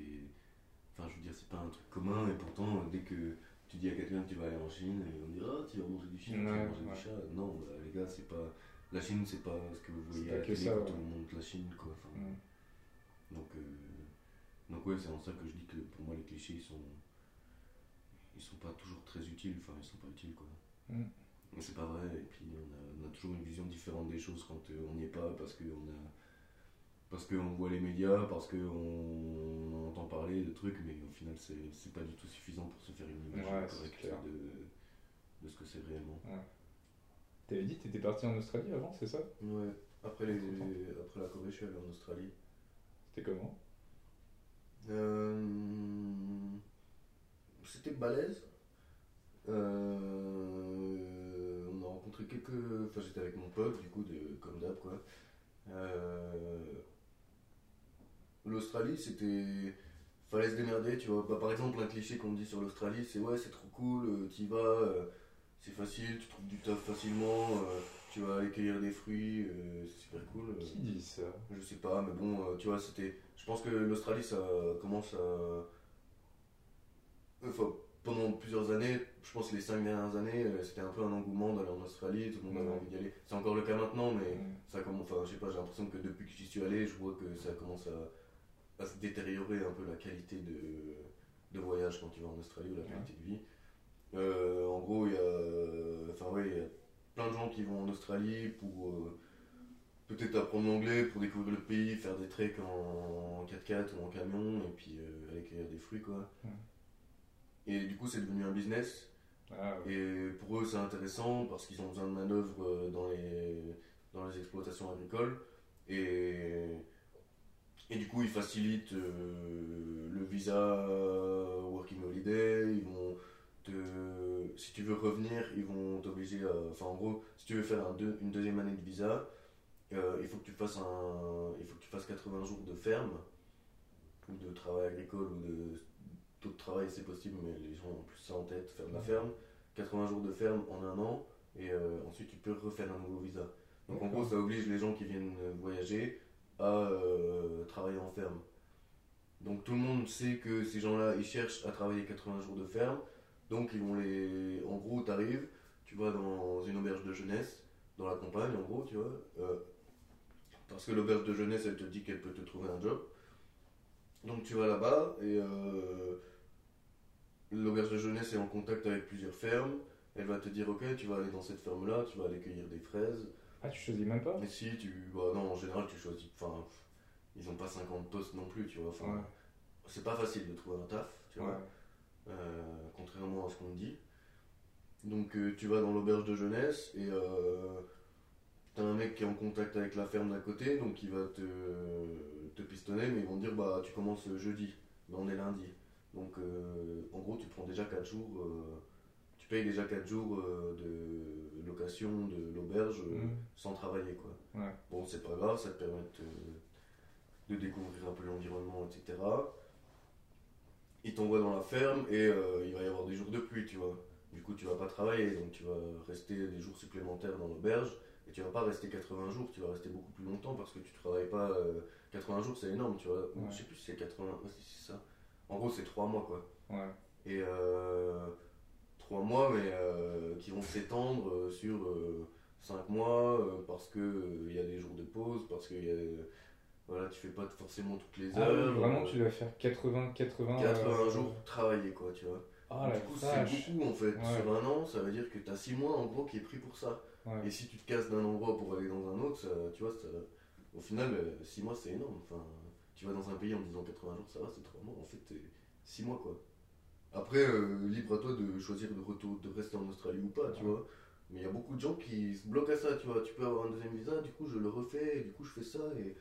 Enfin, je veux dire, c'est pas un truc commun, et pourtant, dès que tu dis à quelqu'un que tu vas aller en Chine, et on dit Ah, tu vas manger du chien, tu vas manger ouais. du chat. Non, bah, les gars, c'est pas. La Chine, c'est pas ce que vous voyez à la télé ça, quand ouais. on montre la Chine, quoi. Enfin, Ouais. donc, euh, donc ouais, c'est en ça que je dis que pour moi les clichés ils sont, ils sont pas toujours très utiles, enfin ils sont pas utiles quoi. Mm. Mais c'est pas vrai, et puis on a, on a toujours une vision différente des choses quand euh, on n'y est pas, parce qu'on a, parce qu'on voit les médias, parce qu'on on entend parler de trucs, mais au final c'est c'est pas du tout suffisant pour se faire une image Ouais, correcte de, de ce que c'est réellement. T'avais dit que t'étais parti en Australie avant, c'est ça? Ouais, après, les, après la Corée je suis allé en Australie. C'était comment? Euh, C'était balèze. Euh, on a rencontré quelques. Enfin, j'étais avec mon pote, du coup, de, comme d'hab, quoi. Euh, L'Australie, c'était. Fallait se démerder, tu vois. Bah, par exemple, un cliché qu'on dit sur l'Australie, c'est ouais, c'est trop cool, t'y vas, c'est facile, tu trouves du taf facilement, tu vas aller cueillir des fruits, euh, c'est super cool. euh. Qui dit ça? Je sais pas, mais bon, euh, tu vois, c'était. Je pense que l'Australie, ça commence à. Enfin, pendant plusieurs années, je pense que les cinq dernières années, euh, c'était un peu un engouement d'aller en Australie, tout le monde avait envie d'y aller. C'est encore le cas maintenant, mais ça commence. Enfin, je sais pas, j'ai l'impression que depuis que j'y suis allé, je vois que ça commence à, à se détériorer un peu la qualité de, de voyage quand tu vas en Australie ou la qualité de vie. Euh, en gros, il y a. Enfin, ouais, il y a plein de gens qui vont en Australie pour. euh, peut-être apprendre l'anglais pour découvrir le pays, faire des treks en 4x4 ou en camion et puis euh, aller cueillir des fruits quoi. Et du coup c'est devenu un business Ah, ouais. Et pour eux, c'est intéressant parce qu'ils ont besoin de manœuvre euh, dans les, dans les exploitations agricoles. Et, et du coup, ils facilitent euh, le visa Working Holiday. Ils vont te, si tu veux revenir, ils vont t'obliger à. Enfin, en gros, si tu veux faire un deux- une deuxième année de visa, euh, il, faut que tu fasses un, il faut que tu fasses 80 jours de ferme ou de travail agricole ou de d'autres travail, c'est possible, mais les gens ont plus ça en tête, faire de la ferme. 80 jours de ferme en un an, et euh, ensuite tu peux refaire un nouveau visa. Donc en gros, ça oblige les gens qui viennent voyager à euh, travailler en ferme. Donc tout le monde sait que ces gens-là, ils cherchent à travailler 80 jours de ferme, donc ils vont les... En gros, tu arrives, tu vas dans une auberge de jeunesse, dans la campagne en gros, tu vois, parce que l'auberge de jeunesse, elle te dit qu'elle peut te trouver un job. Donc tu vas là-bas et euh, l'auberge de jeunesse est en contact avec plusieurs fermes. Elle va te dire ok tu vas aller dans cette ferme là, tu vas aller cueillir des fraises. Ah, tu choisis même pas? Mais si tu. Bah non en général tu choisis. Enfin ils ont pas 50 postes non plus tu vois. Enfin, Ouais. C'est pas facile de trouver un taf, tu vois. Ouais. euh, contrairement à ce qu'on dit. Donc euh, tu vas dans l'auberge de jeunesse et euh, t'as un mec qui est en contact avec la ferme d'à côté, donc il va te, te pistonner, mais ils vont te dire bah tu commences jeudi, mais on est lundi. Donc euh, en gros tu prends déjà 4 jours, euh, tu payes déjà 4 jours euh, de location de l'auberge Mhm. sans travailler quoi. Ouais. Bon c'est pas grave, ça te permet de, de découvrir un peu l'environnement, etc. Il t'envoie dans la ferme et il va y avoir des jours de pluie, tu vois. Du coup, tu vas pas travailler, donc tu vas rester des jours supplémentaires dans l'auberge et tu vas pas rester 80 jours, tu vas rester beaucoup plus longtemps parce que tu travailles pas. euh, 80 jours, c'est énorme, tu vois. Ou Ouais. Je sais plus si c'est 80, ouais, si c'est ça. En gros, c'est 3 mois, quoi. Ouais. Et euh, 3 mois, mais euh, qui vont s'étendre euh, sur 5 mois euh, parce qu'il y a des jours de pause, parce que y a, voilà, tu fais pas forcément toutes les Ah heures. vraiment, euh, tu dois faire 80, 80. 80 euh, jours travailler, quoi, tu vois. Ah du coup, c'est beaucoup en fait. Ouais. Sur un an, ça veut dire que tu as 6 mois en gros qui est pris pour ça. Ouais. Et si tu te casses d'un endroit pour aller dans un autre, ça, tu vois, ça, au final, 6 mois c'est énorme. Enfin, tu vas dans un pays en disant 80 jours, ça va, c'est 3 mois. En fait, 6 mois quoi. Après, euh, libre à toi de choisir de, retour, de rester en Australie ou pas, tu Ouais. vois. Mais il y a beaucoup de gens qui se bloquent à ça, tu vois. Tu peux avoir un deuxième visa, du coup je le refais, et du coup je fais ça. Et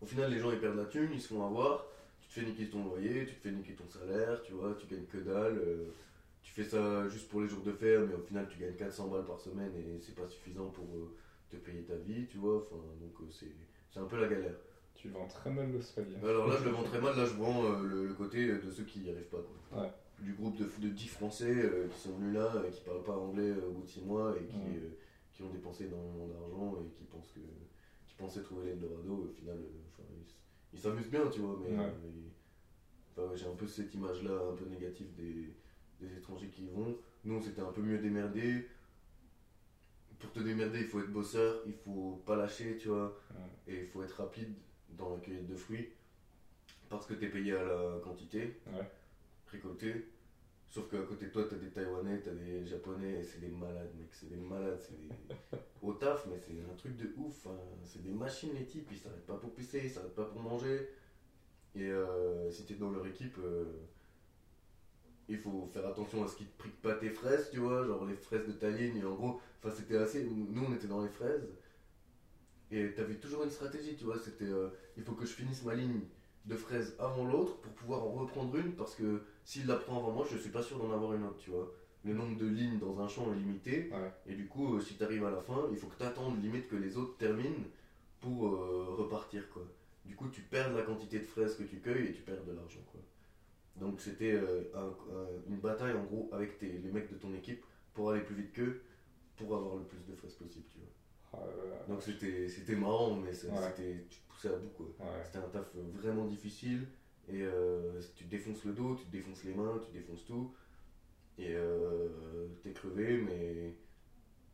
au final, les gens ils perdent la thune, ils se font avoir. Tu te fais niquer ton loyer, tu te fais niquer ton salaire, tu vois, tu gagnes que dalle. euh, tu fais ça juste pour les jours de fer, mais au final tu gagnes 400 balles par semaine et c'est pas suffisant pour euh, te payer ta vie, tu vois. Enfin, donc euh, c'est c'est un peu la galère. Tu vends très mal l'Australie. hein. Alors là, je le vends très mal. Là, je vends euh, le, le côté de ceux qui n'y arrivent pas. Quoi. Ouais. Du groupe de, de 10 Français euh, qui sont venus là, et qui parlent pas anglais au bout de 6 mois et qui, Ouais. euh, qui ont dépensé énormément d'argent et qui pensent que qui pensaient trouver l'Eldorado. Au final, ils s'amusent bien, tu vois. Mais Ouais. ouais, j'ai un peu cette image-là, un peu négative des, des étrangers qui y vont. Nous, on s'était un peu mieux démerdé. Pour te démerder, il faut être bosseur, il faut pas lâcher, tu vois. Ouais. Et il faut être rapide dans la cueillette de fruits parce que tu es payé à la quantité Ouais. récoltée. Sauf qu'à côté de toi, tu as des Taïwanais, tu as des Japonais, et c'est des malades, mec, c'est des malades. C'est des... Au taf, mais c'est un truc de ouf. hein. C'est des machines, les types, ils s'arrêtent pas pour pisser, ils s'arrêtent pas pour manger. Et euh, si tu es dans leur équipe, euh, il faut faire attention à ce qu'ils te priquent pas tes fraises, tu vois, genre les fraises de ta ligne. Et en gros, enfin, c'était assez. Nous, on était dans les fraises. Et t'avais toujours une stratégie, tu vois. C'était euh, il faut que je finisse ma ligne de fraises avant l'autre pour pouvoir en reprendre une parce que s'il la prend avant moi, je suis pas sûr d'en avoir une autre, tu vois. Le nombre de lignes dans un champ est limité. Ouais. Et du coup, euh, si tu arrives à la fin, il faut que tu attendes limite que les autres terminent pour euh, repartir, quoi. Du coup, tu perds la quantité de fraises que tu cueilles et tu perds de l'argent, quoi. Donc c'était euh, un- un- une bataille en gros avec tes, les mecs de ton équipe pour aller plus vite qu'eux, pour avoir le plus de fraises possible, tu vois. Ah. Donc c'était c'était marrant, mais Ouais. tu te poussais à bout, quoi. Ouais. C'était un taf vraiment difficile et euh, tu te défonces le dos, tu te défonces les mains, tu te défonces tout et euh, t'es crevé mais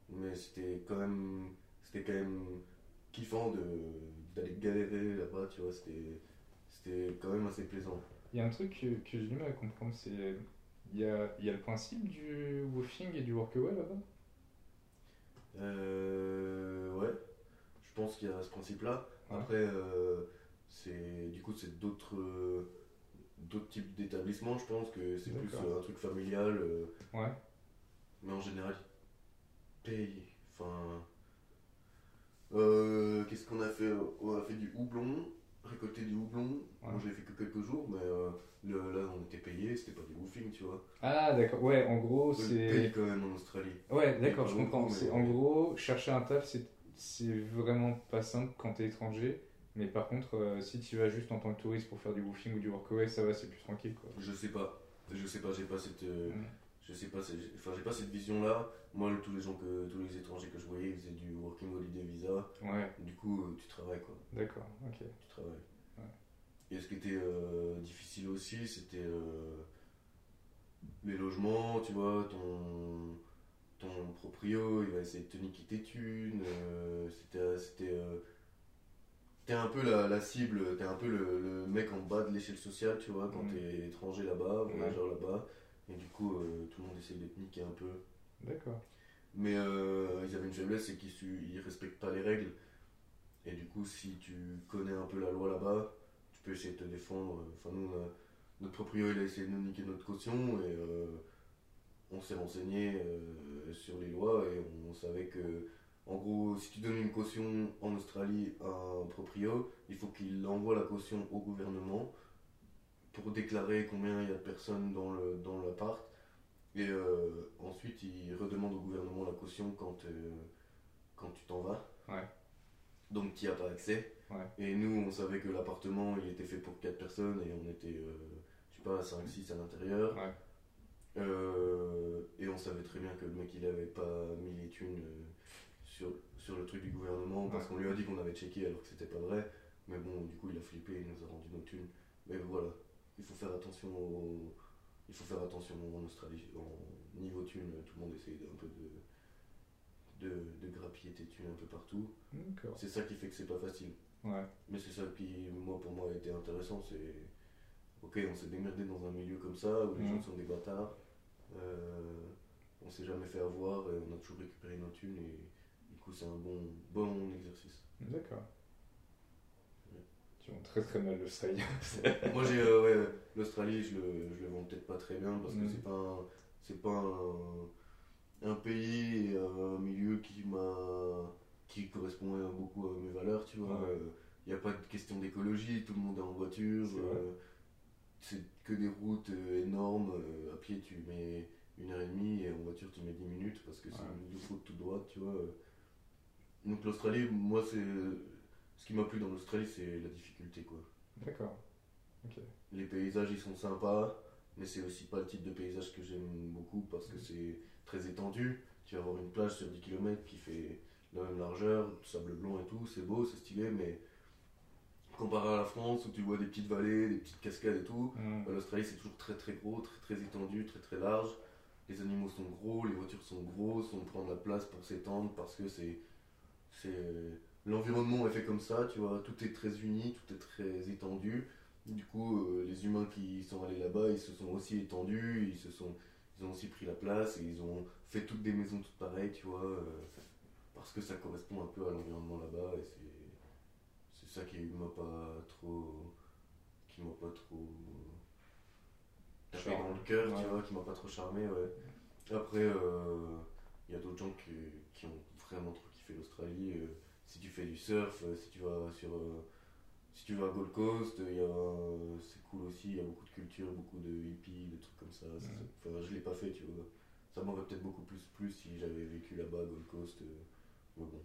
mais c'était quand même c'était quand même kiffant de d'aller galérer là-bas, tu vois, c'était c'était quand même assez plaisant. Il y a un truc que, que j'ai du mal à comprendre, c'est. Il y a, y a le principe du woofing et du workaway là-bas? Euh, ouais, je pense qu'il y a ce principe-là. Ouais. Après, euh, c'est du coup c'est d'autres euh, d'autres types d'établissements. Je pense que c'est plus euh, un truc familial. euh, Ouais. Mais en général, payent. Enfin. euh, Qu'est-ce qu'on a fait On a fait du houblon, récolter du houblon. Ouais. Moi, j'ai fait que quelques jours, mais euh, le- là, on était payé, c'était pas du woofing, tu vois. Ah, d'accord. Ouais, en gros, c'est. paye quand même en Australie. Ouais, d'accord, je comprends. mais- en gros, chercher un taf, c'est c'est vraiment pas simple quand t'es étranger. Mais par contre, euh, si tu vas juste en tant que touriste pour faire du woofing ou du workaway, ça va, c'est plus tranquille, quoi. Je sais pas. Je sais pas, j'ai pas cette. euh, Mm. Je sais pas, enfin, j'ai pas cette vision-là. Moi, le- tous les gens que, tous les étrangers que je voyais, ils faisaient du working holiday visa. Ouais, Du coup, euh, tu travailles quoi. d'accord, ok. Tu travailles. Ouais. Et ce qui était euh, difficile aussi, c'était euh, les logements, tu vois, ton, ton proprio, il va essayer de te niquer tes thunes. euh, c'était. c'était T'es un peu la, la cible, t'es un peu le, le mec en bas de l'échelle sociale, tu vois, quand Mm. t'es étranger là-bas, voyageur là-bas. Et du coup, euh, tout le monde essaye de te niquer un peu. D'accord. Mais euh, ils avaient une faiblesse, c'est qu'ils ils respectent pas les règles. Et du coup, si tu connais un peu la loi là-bas, tu peux essayer de te défendre. Enfin, nous, on a- notre proprio, il a essayé de nous niquer notre caution et euh, on s'est renseigné euh, sur les lois et on savait que, en gros, si tu donnes une caution en Australie à un proprio, il faut qu'il envoie la caution au gouvernement pour déclarer combien il y a de personnes dans le dans l'appart. Et euh, ensuite, il redemande au gouvernement la caution quand, euh, quand tu t'en vas. Ouais. Donc, tu n'y as pas accès. Ouais. Et nous, on savait que l'appartement, il était fait pour 4 personnes et on était, euh, je sais pas, 5-6 à l'intérieur. Ouais. Et on savait très bien que le mec, il avait pas mis les thunes sur, sur le truc du gouvernement parce qu'on lui a dit qu'on avait checké alors que c'était pas vrai. Mais bon, du coup, il a flippé, il nous a rendu nos thunes. Mais voilà, il faut faire attention au, il faut faire attention en Australie. En niveau thunes, tout le monde essaye un peu de, de, de grappiller tes thunes un peu partout. C'est ça qui fait que c'est pas facile. Ouais. Mais c'est ça qui, moi, pour moi, a été intéressant. C'est. Ok, on s'est démerdé dans un milieu comme ça où les Mhm. gens sont des bâtards. Euh, on s'est jamais fait avoir et on a toujours récupéré nos thunes et du coup, c'est un bon, bon exercice. D'accord. Très très mal l'Australie. Moi, j'ai. euh, ouais, l'Australie, je le, je le vends peut-être pas très bien parce que Mhm. c'est pas un. C'est pas un, un pays et un milieu qui m'a. qui correspond beaucoup à mes valeurs, tu vois. Ouais. Il n'y a pas de question d'écologie, tout le monde est en voiture. C'est euh, que des routes euh, énormes. euh, à pied, tu mets une heure et demie et en voiture, tu mets 10 minutes parce que c'est Ouais. une route toute droite, tu vois. Donc l'Australie, moi, c'est. Ce qui m'a plu dans l'Australie, c'est la difficulté, quoi. D'accord. Les paysages, ils sont sympas, mais c'est aussi pas le type de paysage que j'aime beaucoup parce que c'est très étendu. Tu vas avoir une plage sur 10 km qui fait la même largeur, sable blanc et tout, c'est beau, c'est stylé, mais comparé à la France où tu vois des petites vallées, des petites cascades et tout, Hmm. bah, l'Australie c'est toujours très très gros, très très étendu, très très large. Les animaux sont gros, les voitures sont grosses, on prend de la place pour s'étendre parce que c'est. c'est L'environnement est fait comme ça, tu vois, tout est très uni, tout est très étendu. Du coup, euh, les humains qui sont allés là-bas, ils se sont aussi étendus, ils, se sont, ils ont aussi pris la place et ils ont fait toutes des maisons toutes pareilles, tu vois, euh, parce que ça correspond un peu à l'environnement là-bas et c'est, c'est ça qui m'a pas trop. qui m'a pas trop. tapé dans le cœur, Ouais. tu vois, qui m'a pas trop charmé, ouais. Après, euh, il y a d'autres gens qui, qui ont vraiment trop kiffé l'Australie. Si tu fais du surf, euh, si tu vas sur. euh, si tu vas à Gold Coast, il y a, c'est cool aussi, il y a beaucoup de culture, beaucoup de hippies, de trucs comme ça. ça- Mhm. Enfin, je l'ai pas fait, tu vois. Ça m'aurait peut-être beaucoup plus plu si j'avais vécu là-bas à Gold Coast. euh, mais bon.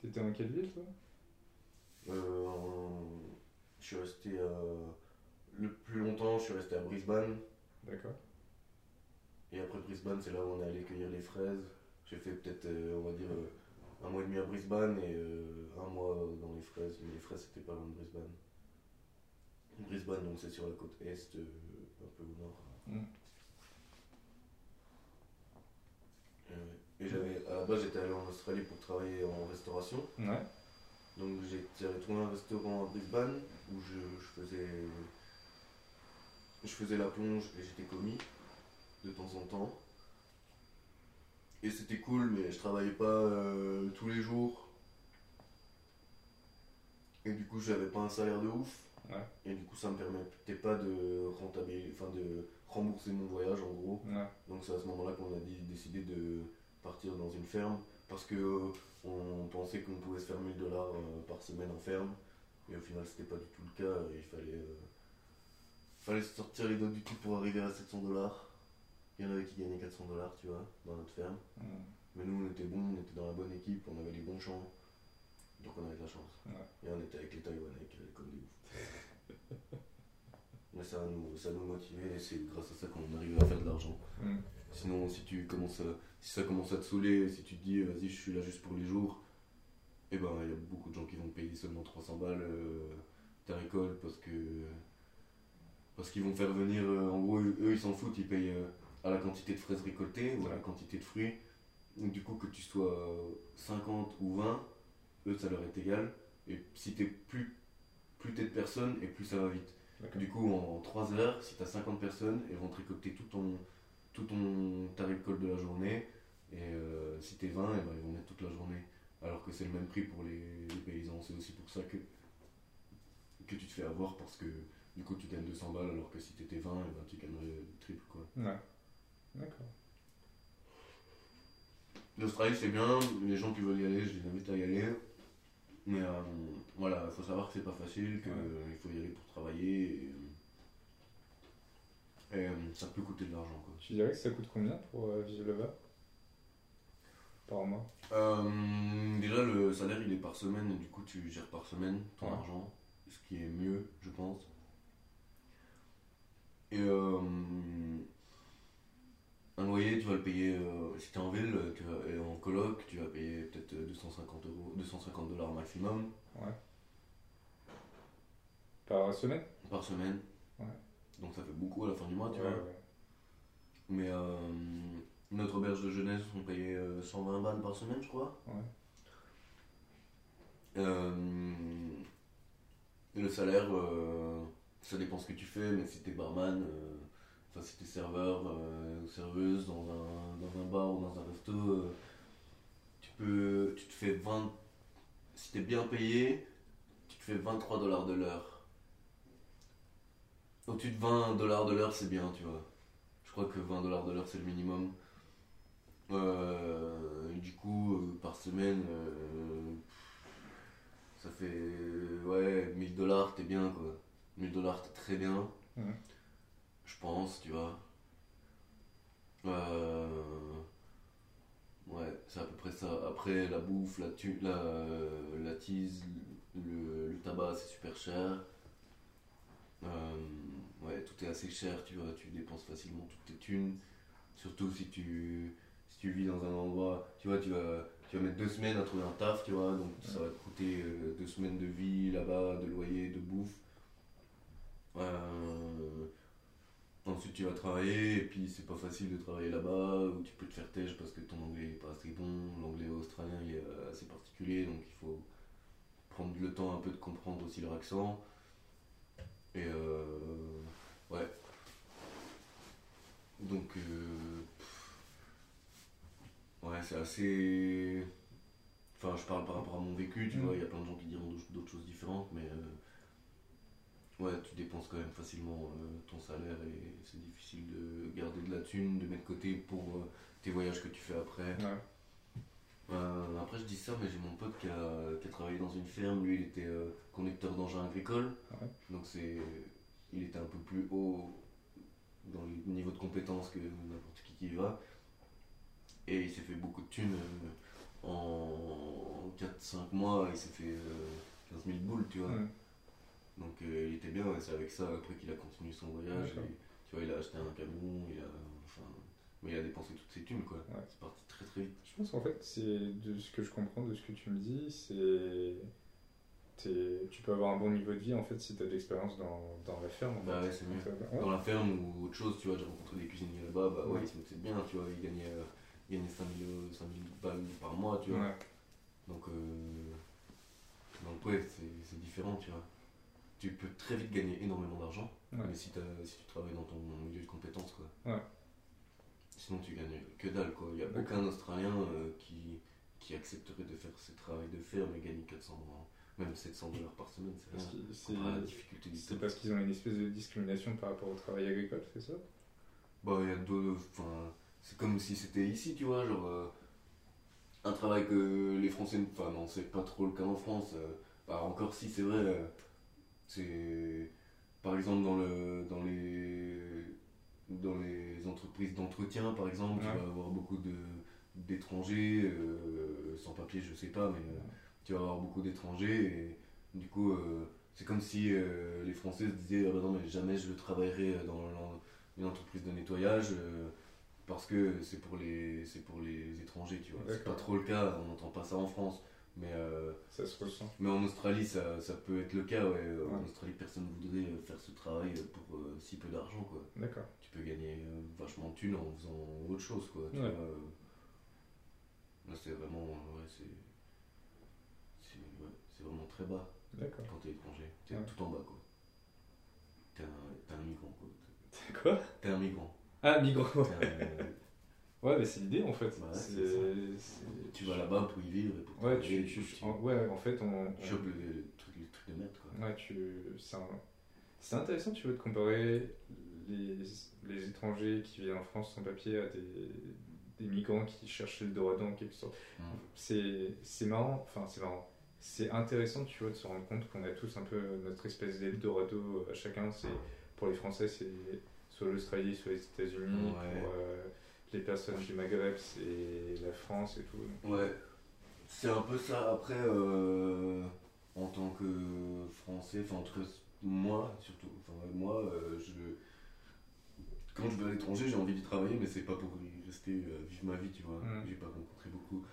T'étais dans quelle ville toi? Euh, en- Je suis resté à. Le plus longtemps, je suis resté à Brisbane. D'accord. Et après Brisbane, c'est là où on est allé cueillir les fraises. J'ai fait peut-être, euh, on va dire, euh, un mois et demi à Brisbane et euh, un mois dans les fraises. Mais les fraises, c'était pas loin de Brisbane. Brisbane, donc c'est sur la côte est, euh, un peu au nord. Hmm. Euh, Et j'avais, à la base, j'étais allé en Australie pour travailler en restauration. Ouais. Donc j'ai- j'avais trouvé un restaurant à Brisbane où je, je faisais je faisais la plonge et j'étais commis de temps en temps. Et c'était cool mais je travaillais pas euh, tous les jours. Et du coup j'avais pas un salaire de ouf. Ouais. Et du coup, ça me permettait pas de rentabiliser, enfin de rembourser mon voyage en gros. Ouais. Donc c'est à ce moment-là qu'on a dit- décidé de partir dans une ferme parce que euh, on pensait qu'on pouvait se faire 1000 dollars euh, par semaine en ferme et au final c'était pas du tout le cas. Il fallait, fallait sortir les doigts du cul pour arriver à 700 dollars. Il y en avait qui gagnaient 400 dollars, tu vois, dans notre ferme. Ouais. Mais nous on était bons, on était dans la bonne équipe, on avait les bons champs. Donc on avait de la chance. Ouais. Et on était avec les Taïwanais qui allaient comme des ouf. Mais ça nous, ça nous motivait et c'est grâce à ça qu'on arrive à faire de l'argent. Mm. Sinon, si tu commences à, si ça commence à te saouler, si tu te dis vas-y, je suis là juste pour les jours, et ben il y a beaucoup de gens qui vont te payer seulement 300 balles euh, ta récolte parce que parce qu'ils vont faire venir, euh, en gros, eux ils s'en foutent, ils payent euh, à la quantité de fraises récoltées ou à la quantité de fruits. Donc, du coup, que tu sois euh, 50 ou 20, eux ça leur est égal. Et si t'es plus, plus t'es de personnes et plus ça va vite. Du coup, en 3 heures, si tu as 50 personnes, elles vont te récolter tout ton, tout ton, ta récolte de la journée. Et euh, si tu es 20, eh ben, ils vont mettre toute la journée. Alors que c'est le même prix pour les, les paysans. C'est aussi pour ça que, que tu te fais avoir parce que du coup tu gagnes 200 balles alors que si tu étais 20, eh ben, tu gagnerais le triple. Quoi. Ouais. D'accord. L'Australie c'est bien, les gens qui veulent y aller, je les invite à y aller. Mais euh, voilà, il faut savoir que c'est pas facile, qu'il Ouais. faut y aller pour travailler. Et, et, euh, ça peut coûter de l'argent. quoi. Tu dirais que ça coûte combien pour euh, vivre là-bas? Par mois? Euh, déjà, le salaire il est par semaine, et du coup, tu gères par semaine ton Ouais. argent, ce qui est mieux, je pense. Et euh, un loyer, tu vas le payer, euh, si tu es en ville, tu vas, et en coloc, tu vas payer peut-être 250 euros, 250 dollars maximum Ouais. Par semaine? Par semaine. Ouais. Donc ça fait beaucoup à la fin du mois, tu Ouais, vois. ouais. Mais euh, notre auberge de jeunesse, on payait euh, 120 balles par semaine, je crois. Ouais. Euh, et le salaire, euh, ça dépend ce que tu fais, mais si t'es barman, euh, enfin si t'es serveur euh, ou serveuse dans un, bar ou dans un resto, euh, tu peux, tu te fais 20, si t'es bien payé, tu te fais 23 dollars de l'heure. Au-dessus de 20 dollars de l'heure, c'est bien, tu vois. Je crois que 20 dollars de l'heure, c'est le minimum. Euh, du coup, par semaine, ça fait ouais 1000 dollars, t'es bien quoi. 1000 dollars, t'es très bien. Je pense, tu vois. Euh, ouais, c'est à peu près ça. Après, la bouffe, la, tu, la, la tease, le, tabac, c'est super cher. Euh, ouais, tout est assez cher, tu vois. Tu dépenses facilement toutes tes thunes. Surtout si tu, si tu vis dans un endroit, tu vois, tu vas, tu vas mettre deux semaines à trouver un taf, tu vois, donc ça va te coûter euh, deux semaines de vie là-bas, de loyer, de bouffe. Euh, ensuite, tu vas travailler, et puis c'est pas facile de travailler là-bas, ou tu peux te faire têche parce que ton anglais est pas assez bon, l'anglais australien il est euh, assez particulier, donc il faut prendre le temps un peu de comprendre aussi leur accent. Et euh, ouais. Donc, euh, Ouais, c'est assez. Enfin, je parle par rapport à mon vécu, tu Mm. vois, il y a plein de gens qui diront d'autres- d'autres choses différentes, mais. euh, Ouais, tu dépenses quand même facilement euh, ton salaire et c'est difficile de garder de la thune, de mettre de côté pour euh, tes voyages que tu fais après. Ouais. Euh, après, je dis ça, mais j'ai mon pote qui a, qui a travaillé dans une ferme. Lui, il était conducteur d'engins agricoles. Ouais. Donc, c'est, il était un peu plus haut dans le niveau de compétence que n'importe qui qui y va. Et il s'est fait beaucoup de thunes. en 4-5 mois, il s'est fait euh, 15 000 boules, tu vois. Ouais. Donc, euh, il était bien. c'est avec ça après qu'il a continué son voyage. Et, tu vois, il a acheté un camion. Il a, enfin, mais il a dépensé toutes ses thunes, quoi. Ouais. C'est parti très très vite. Je pense qu'en fait, c'est de ce que je comprends de ce que tu me dis, c'est. Tu peux avoir un bon niveau de vie en fait si tu as de l'expérience dans, dans la ferme. Bah ouais, c'est mieux. Dans la ferme ou autre chose, tu vois, j'ai rencontré des cuisiniers là-bas, bah ouais, ils se mettaient bien, tu vois, ils gagnaient, euh, ils gagnaient 5000 5000 balles par mois, tu vois. Donc, euh, donc ouais, c'est c'est différent, tu vois. Tu peux très vite gagner énormément d'argent, Ouais. mais si, si tu travailles dans ton milieu de compétences, quoi. Ouais. Sinon, tu gagnes que dalle, quoi. Il n'y a aucun Australien euh, qui, qui accepterait de faire ce travail de ferme et gagner 400 euros. Même 700 dollars par semaine, c'est la difficulté du C'est parce qu'ils ont une espèce de discrimination par rapport au travail agricole, c'est ça? Bah, il y a. Enfin, c'est comme si c'était ici, tu vois, genre. euh, un travail que les Français. ne- Enfin, non, c'est pas trop le cas en France. euh, bah, encore si, c'est vrai. C'est. Par exemple, dans, le, dans, les, dans les entreprises d'entretien, par exemple, Ouais. tu vas avoir beaucoup de, d'étrangers, euh, sans papier, je sais pas, mais euh, tu vas avoir beaucoup d'étrangers. Et du coup, euh, c'est comme si les Français se disaient Ah bah non, mais jamais je travaillerai dans une entreprise de nettoyage. parce que c'est pour les c'est pour les étrangers tu vois c'est pas trop le cas on n'entend pas ça en France mais euh, Ça se ressent. mais en Australie, ça, ça peut être le cas, ouais. En. Australie, personne ne voudrait euh, faire ce travail pour euh, si peu d'argent, quoi. D'accord. Tu peux gagner euh, vachement de thunes en faisant autre chose, quoi. Tu Ouais. vois. Là, c'est vraiment, ouais, c'est... C'est ouais, c'est vraiment très bas D'accord. quand t'es étranger. T'es tout en bas, quoi. T'es un, t'es un migrant, quoi. Quoi? T'es un migrant. Ah, migrant. T'es un- Ouais, mais c'est l'idée en fait. Tu vas là-bas pour y vivre et pour Ouais, tu, tu- tu, en, ouais, en fait, on. tu chopes le, le truc, de merde, quoi. Ouais, tu. C'est un- intéressant, tu veux, de comparer les, les étrangers qui viennent en France sans papier à des, des migrants qui cherchent le Dorado en quelque sorte. Mm. C'est c'est marrant, enfin, c'est marrant. C'est intéressant, tu vois, de se rendre compte qu'on a tous un peu notre espèce d'Eldorado à chacun. C'est Pour les Français, c'est soit l'Australie, soit les États-Unis. Ouais. Pour euh, les personnes du Maghreb, c'est la France et tout. Ouais, c'est un peu ça. Après, euh, en tant que Français, enfin, en tout cas, moi, surtout, enfin, moi, euh, je, quand je vais à l'étranger, j'ai envie d'y travailler, mais c'est pas pour y rester, euh, vivre ma vie, tu vois. Mm. J'ai pas rencontré beaucoup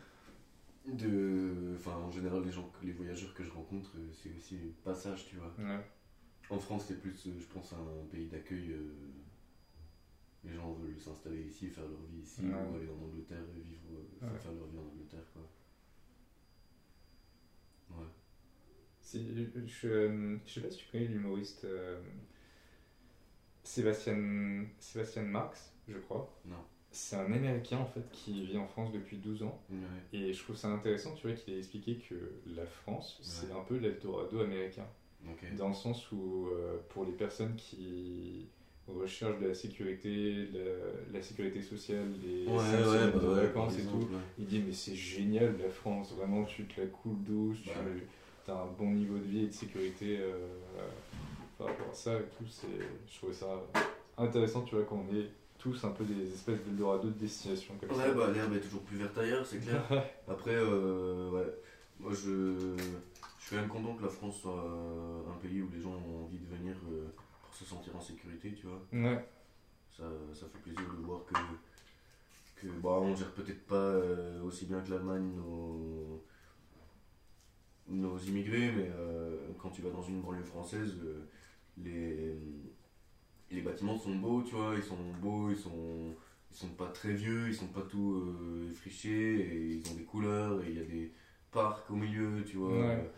de. Enfin, en général, les gens, les voyageurs que je rencontre, euh, c'est aussi passage, tu vois. En France, c'est plus, je pense, un pays d'accueil. euh, les gens veulent s'installer ici faire leur vie ici, Ouais. ou aller en Angleterre et vivre, euh, Ouais. faire leur vie en Angleterre, quoi. Ouais. Je, je sais pas si tu connais l'humoriste euh, Sébastien, Sébastien Marx, je crois. Non. C'est un Américain en fait qui vit en France depuis 12 ans. Ouais. Et je trouve ça intéressant, tu vois, qu'il a expliqué que la France, c'est un peu l'Eldorado américain. Dans le sens où, euh, pour les personnes qui recherchent de la sécurité, la, la sécurité sociale, Ouais, ouais, semaines bah de ouais, vacances et exemple, tout, il dit mais c'est génial la France, vraiment tu te la coules douce, Bah tu as un bon niveau de vie et de sécurité euh, par rapport à ça et tout, je trouvais ça intéressant tu vois qu'on est tous un peu des espèces d'Eldorado de destination comme Ouais, ça. bah l'herbe est toujours plus verte ailleurs, c'est clair. Après, euh, ouais, moi je, je suis quand même content que la France soit un pays où les gens ont envie de venir euh, pour se sentir en sécurité, tu vois. Ouais, Ça, ça fait plaisir de voir que, que bah, on gère peut-être pas euh, aussi bien que l'Allemagne nos, nos immigrés, mais euh, quand tu vas dans une banlieue française, euh, les, les bâtiments sont beaux, tu vois, ils sont beaux, ils sont, ils sont pas très vieux, ils sont pas tout effrichés, et ils ont des couleurs, et il y a des parcs au milieu, tu vois. Ouais.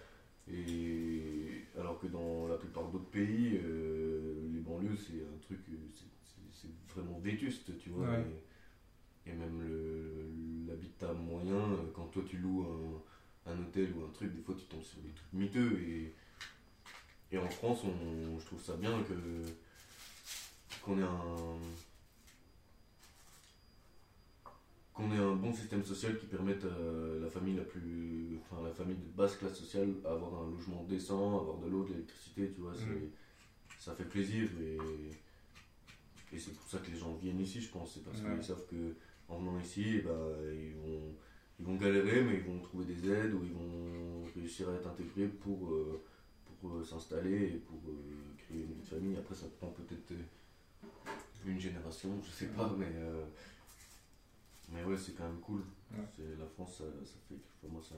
Et alors que dans la plupart d'autres pays, euh, les banlieues, c'est un truc, euh, c'est- vraiment vétuste, tu vois. Ouais. Et, et même l'habitat moyen, euh, quand toi tu loues un, un hôtel ou un truc, des fois tu tombes sur des trucs miteux. Et, et en France, on, je trouve ça bien que qu'on ait un qu'on ait un bon système social qui permette à la famille la plus enfin la famille de basse classe sociale à avoir un logement décent avoir de l'eau de l'électricité tu vois Mm. ça fait plaisir et et c'est pour ça que les gens viennent ici je pense c'est parce Ouais. qu'ils savent que en venant ici eh ben, ils vont ils vont galérer mais ils vont trouver des aides ou ils vont réussir à être intégrés pour euh, pour euh, s'installer et pour euh, créer une vie de famille après ça prend peut-être euh, une génération je sais pas mais euh, mais ouais, c'est quand même cool. Ouais. C'est La France, ça, ça fait que pour moi, ça-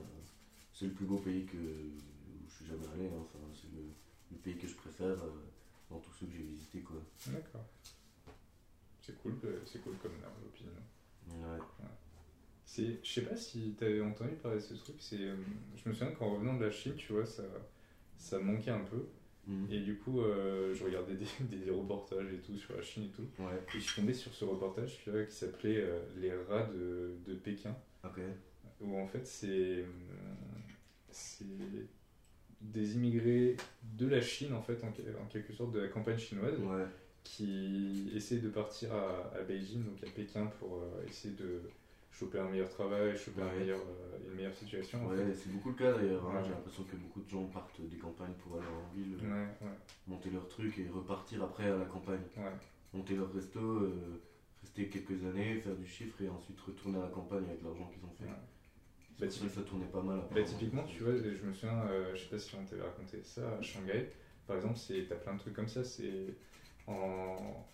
c'est le plus beau pays que, où je suis jamais allé. hein. Enfin, c'est le, le pays que je préfère euh, dans tous ceux que j'ai visités. Quoi. d'accord. C'est cool, c'est cool comme euh, opinion. Ouais. C'est, je sais pas si tu avais entendu parler de ce truc, c'est, euh, je me souviens qu'en revenant de la Chine, tu vois, ça, ça manquait un peu. Mhm. Et du coup, euh, je regardais des, des reportages et tout sur la Chine et tout. Ouais. Et je suis tombé sur ce reportage vois, qui s'appelait euh, Les rats de, de Pékin. Où en fait, c'est. euh, des immigrés de la Chine, en fait, en, en quelque sorte, de la campagne chinoise, Ouais. qui essaient de partir à, à Beijing, donc à Pékin, pour euh, essayer de choper un meilleur travail, choper un Ouais. meilleur, euh, une meilleure situation. en Ouais, c'est beaucoup le cas d'ailleurs. hein. Ouais. J'ai l'impression que beaucoup de gens partent des campagnes pour aller en ville, fait. euh, Ouais, ouais, monter leur truc et repartir après à la campagne. ouais. Monter leur resto, euh, rester quelques années, faire du chiffre et ensuite retourner à la campagne avec l'argent qu'ils ont fait. Ouais. Bah, ça tournait pas mal. Bah, typiquement, tu vois, je me souviens, je sais pas si on t'avait raconté ça, à Shanghai, par exemple, c'est- t'as plein de trucs comme ça, c'est en,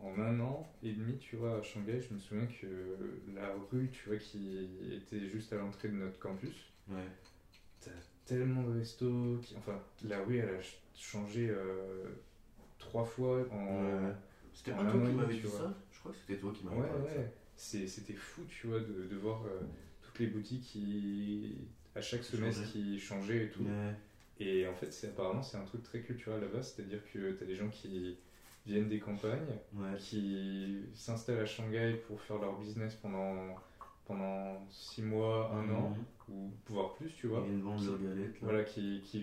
en un an et demi, tu vois, à Shanghai, je me souviens que la rue, tu vois, qui était juste à l'entrée de notre campus, Ouais. t'as tellement de restos, qui, enfin, la rue, elle a ch- changé euh, trois fois en... Ouais. C'était pas un toi qui m'avais tu dit vois. ça? Je crois que c'était toi qui m'avais Ouais, parlé ouais. C'est- C'était fou, tu vois, de, de voir euh, toutes les boutiques qui, à chaque semestre, qui changeaient et tout. Ouais. Et en fait, apparemment, c'est un truc très culturel là-bas, c'est-à-dire que tu as des gens qui viennent des campagnes, Ouais. qui s'installent à Shanghai pour faire leur business pendant, pendant 6 mois, un an, Mhm. ou voire plus, tu vois. Vendre leurs galettes. là. Voilà, qui, qui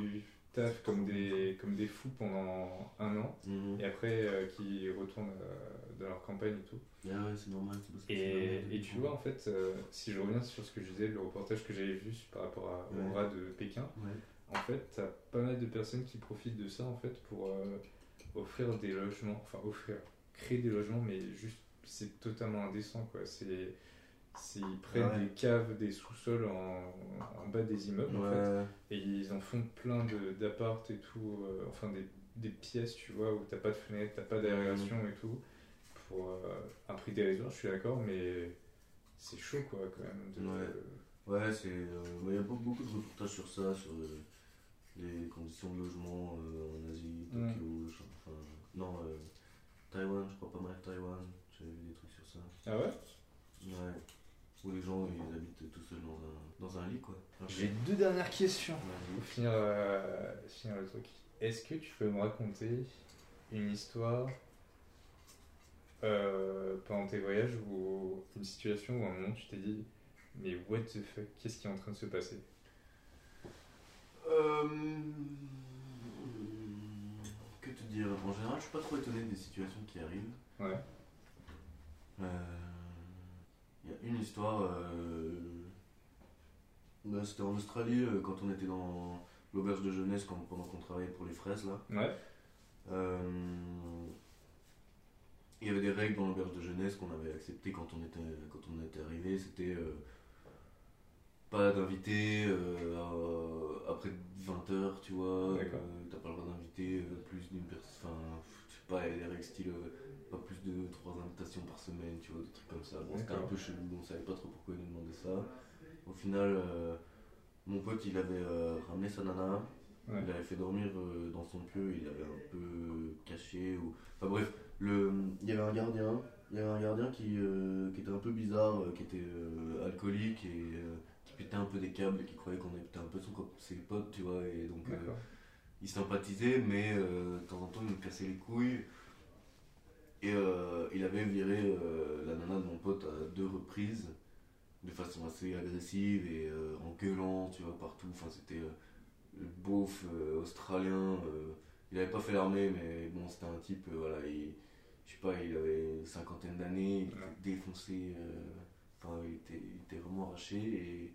taffent comme des, comme des fous pendant un an, Mhm. et après euh, qui retournent euh, dans leur campagne et tout. Ah ouais, c'est normal. c'est parce que c'est Et, normal. et tu vois, en fait, euh, si je reviens sur ce que je disais, le reportage que j'avais vu par rapport à, au rat de Pékin, Ouais. en fait, t'as pas mal de personnes qui profitent de ça, en fait, pour offrir des logements, enfin, offrir, créer des logements, mais juste, c'est totalement indécent, quoi. C'est. c'est- Ils prennent ouais. des caves, des sous-sols en, en bas des immeubles, en fait, et ils en font plein de- d'appart et tout, euh, enfin des, des pièces, tu vois, où t'as pas de fenêtre, t'as pas d'aération et tout, pour euh, un prix dérisoire, je suis d'accord, mais c'est chaud quoi quand même. De, Ouais. Ouais, c'est. euh, Il y a beaucoup, beaucoup de reportages sur ça, sur les conditions de logement euh, en Asie, Mm. Tokyo, je- enfin. Non, euh, Taïwan, je crois pas mal Taïwan, j'ai vu des trucs sur ça. Ah ouais? Ouais. Où les gens ils habitent tout seuls dans un, dans un lit quoi. J'ai deux dernières questions pour finir, euh, finir le truc. Est-ce que tu peux me raconter une histoire euh, pendant tes voyages ou une situation où à un moment tu t'es dit mais what the fuck, qu'est-ce qui est en train de se passer? Euh, Que te dire En général, je suis pas trop étonné des situations qui arrivent. Ouais. Euh, Il y a une histoire. euh, bah, C'était en Australie quand on était dans l'auberge de jeunesse quand- pendant qu'on travaillait pour les fraises là. Ouais. Il y avait des règles dans l'auberge de jeunesse qu'on avait acceptées quand on était, quand on était arrivé. C'était pas d'inviter euh, après 20h, tu vois. Euh, T'as pas le droit d'inviter euh, plus d'une personne. Enfin, je sais pas, il y a des règles style pas plus de 3 invitations par semaine, tu vois, des trucs comme ça. Bon, c'était un peu chelou, on savait pas trop pourquoi ils nous demandaient ça. Au final, mon pote il avait ramené sa nana. Ouais. Il avait fait dormir euh, dans son pieu, il avait un peu caché. Ou... Enfin bref, le... il y avait un gardien, il y avait un gardien qui, euh, qui était un peu bizarre, euh, qui était alcoolique et pétait un peu des câbles et qui croyait qu'on était un peu son cop- ses potes, tu vois. Et donc euh, D'accord. il sympathisait, mais euh, de temps en temps il nous cassait les couilles. Et euh, il avait viré euh, la nana de mon pote à deux reprises, de façon assez agressive et en gueulant, tu vois, partout. Enfin, c'était le beauf australien. il avait pas fait l'armée, mais bon, c'était un type, voilà, il, je sais pas, il avait une cinquantaine d'années, il était défoncé, euh, enfin, il était, il était vraiment arraché et,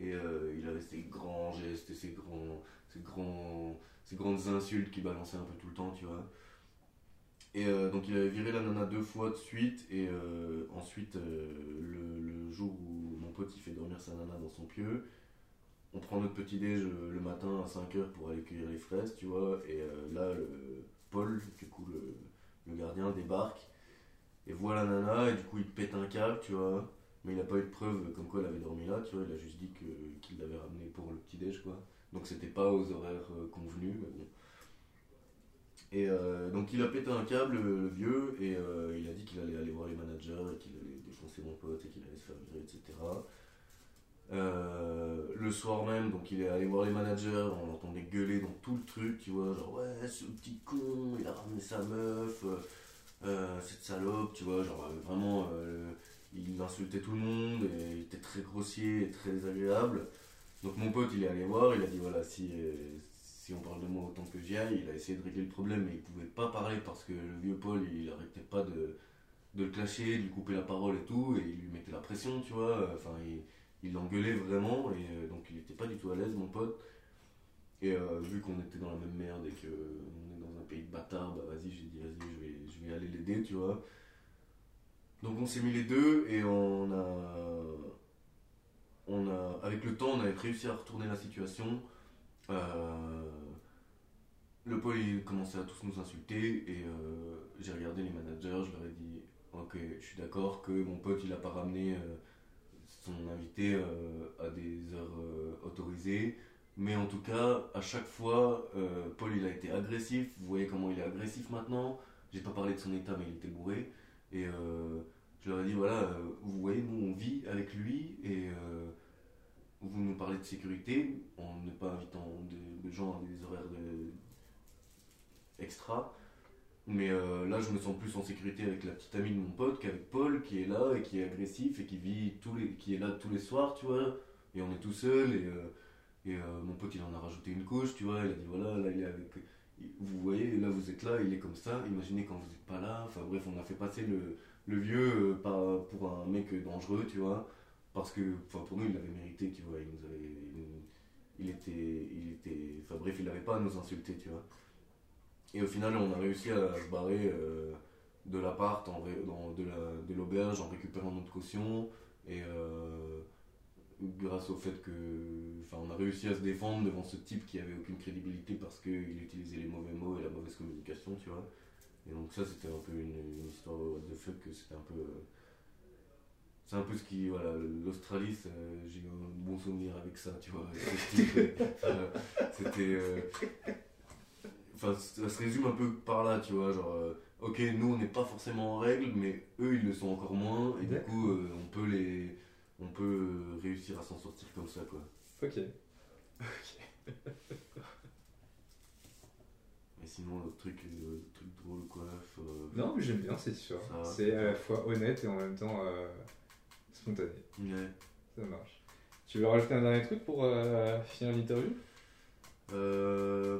et euh, il avait ses grands gestes et ses grands, grandes insultes qu'il balançait un peu tout le temps, tu vois. Et euh, donc il avait viré la nana deux fois de suite, et euh, ensuite, le, jour où mon pote il fait dormir sa nana dans son pieu, on prend notre petit déj le matin à 5h pour aller cueillir les fraises, tu vois, et là, Paul, du coup, le, le gardien, débarque, et voit la nana, et du coup il pète un câble, tu vois, mais il n'a pas eu de preuve comme quoi elle avait dormi là, tu vois, il a juste dit qu'il l'avait ramené pour le petit déj, quoi. Donc c'était pas aux horaires euh, convenus, mais bon. Et euh, donc il a pété un câble, le, vieux, et euh, il a dit qu'il allait aller voir les managers, et qu'il allait défoncer mon pote, et qu'il allait se faire virer, etc. Le soir même, donc il est allé voir les managers, on l'entendait gueuler dans tout le truc, tu vois, genre ouais, ce petit con, il a ramené sa meuf, cette salope, tu vois, genre vraiment, il insultait tout le monde, et il était très grossier et très désagréable. Donc mon pote, il est allé voir, il a dit voilà, si, euh, si on parle de moi autant que j'y aille, il a essayé de régler le problème, mais il pouvait pas parler parce que le vieux Paul, il arrêtait pas de, le clasher, de lui couper la parole et tout, et il lui mettait la pression, tu vois. Enfin, il, l'engueulait vraiment, et euh, donc il était pas du tout à l'aise, mon pote. Et euh, vu qu'on était dans la même merde et qu'on est dans un pays de bâtards, bah vas-y, j'ai dit vas-y, je vais, je vais aller l'aider, tu vois. Donc on s'est mis les deux et on a, avec le temps, on avait réussi à retourner la situation. Euh, le pôle il commençait à tous nous insulter et euh, j'ai regardé les managers, je leur ai dit ok, je suis d'accord que mon pote il a pas ramené euh, son invité à des heures autorisées. Mais en tout cas, à chaque fois, Paul il a été agressif. Vous voyez comment il est agressif maintenant. J'ai pas parlé de son état, mais il était bourré. Et euh, je leur ai dit voilà, euh, vous voyez, nous on vit avec lui et euh, vous nous parlez de sécurité en ne pas invitant des, gens à des horaires de extra. Mais là, je me sens plus en sécurité avec la petite amie de mon pote qu'avec Paul qui est là et qui est agressif et qui vit tous les, qui est là tous les soirs, tu vois. Et on est tout seul et, et mon pote il en a rajouté une couche, tu vois. Il a dit voilà, là il est avec. Vous voyez, là vous êtes là, il est comme ça. Imaginez quand vous n'êtes pas là. Enfin bref, on a fait passer le, le vieux euh, pour un mec dangereux, tu vois. Parce que, pour nous, il l'avait mérité, tu vois. Il nous avait. Il, était. Il était. Enfin bref, il n'avait pas à nous insulter, tu vois. Et au final, on a réussi à se barrer euh, de l'appart, de l'auberge, en récupérant notre caution. Et euh, grâce au fait que. Enfin, on a réussi à se défendre devant ce type qui avait aucune crédibilité parce qu'il utilisait les mauvais mots et la mauvaise communication, tu vois. Et donc, ça, c'était un peu une, une histoire the fuck, que c'était un peu. euh, c'est un peu ce qui. Voilà, l'Australie, j'ai un bon souvenir avec ça, tu vois. avec ce type. Enfin, C'était. euh, Enfin, ça se résume un peu par là, tu vois. Genre, euh, ok, nous on n'est pas forcément en règle, mais eux ils le sont encore moins, et du coup euh, on peut les. On peut euh, réussir à s'en sortir comme ça, quoi. Ok. Mais sinon, le truc, euh, truc drôle, quoi. faut- Non, mais j'aime bien. Ça va. C'est à la fois honnête et en même temps euh, spontané. Ouais. Ça marche. Tu veux rajouter un dernier truc pour euh, finir l'interview? Euh,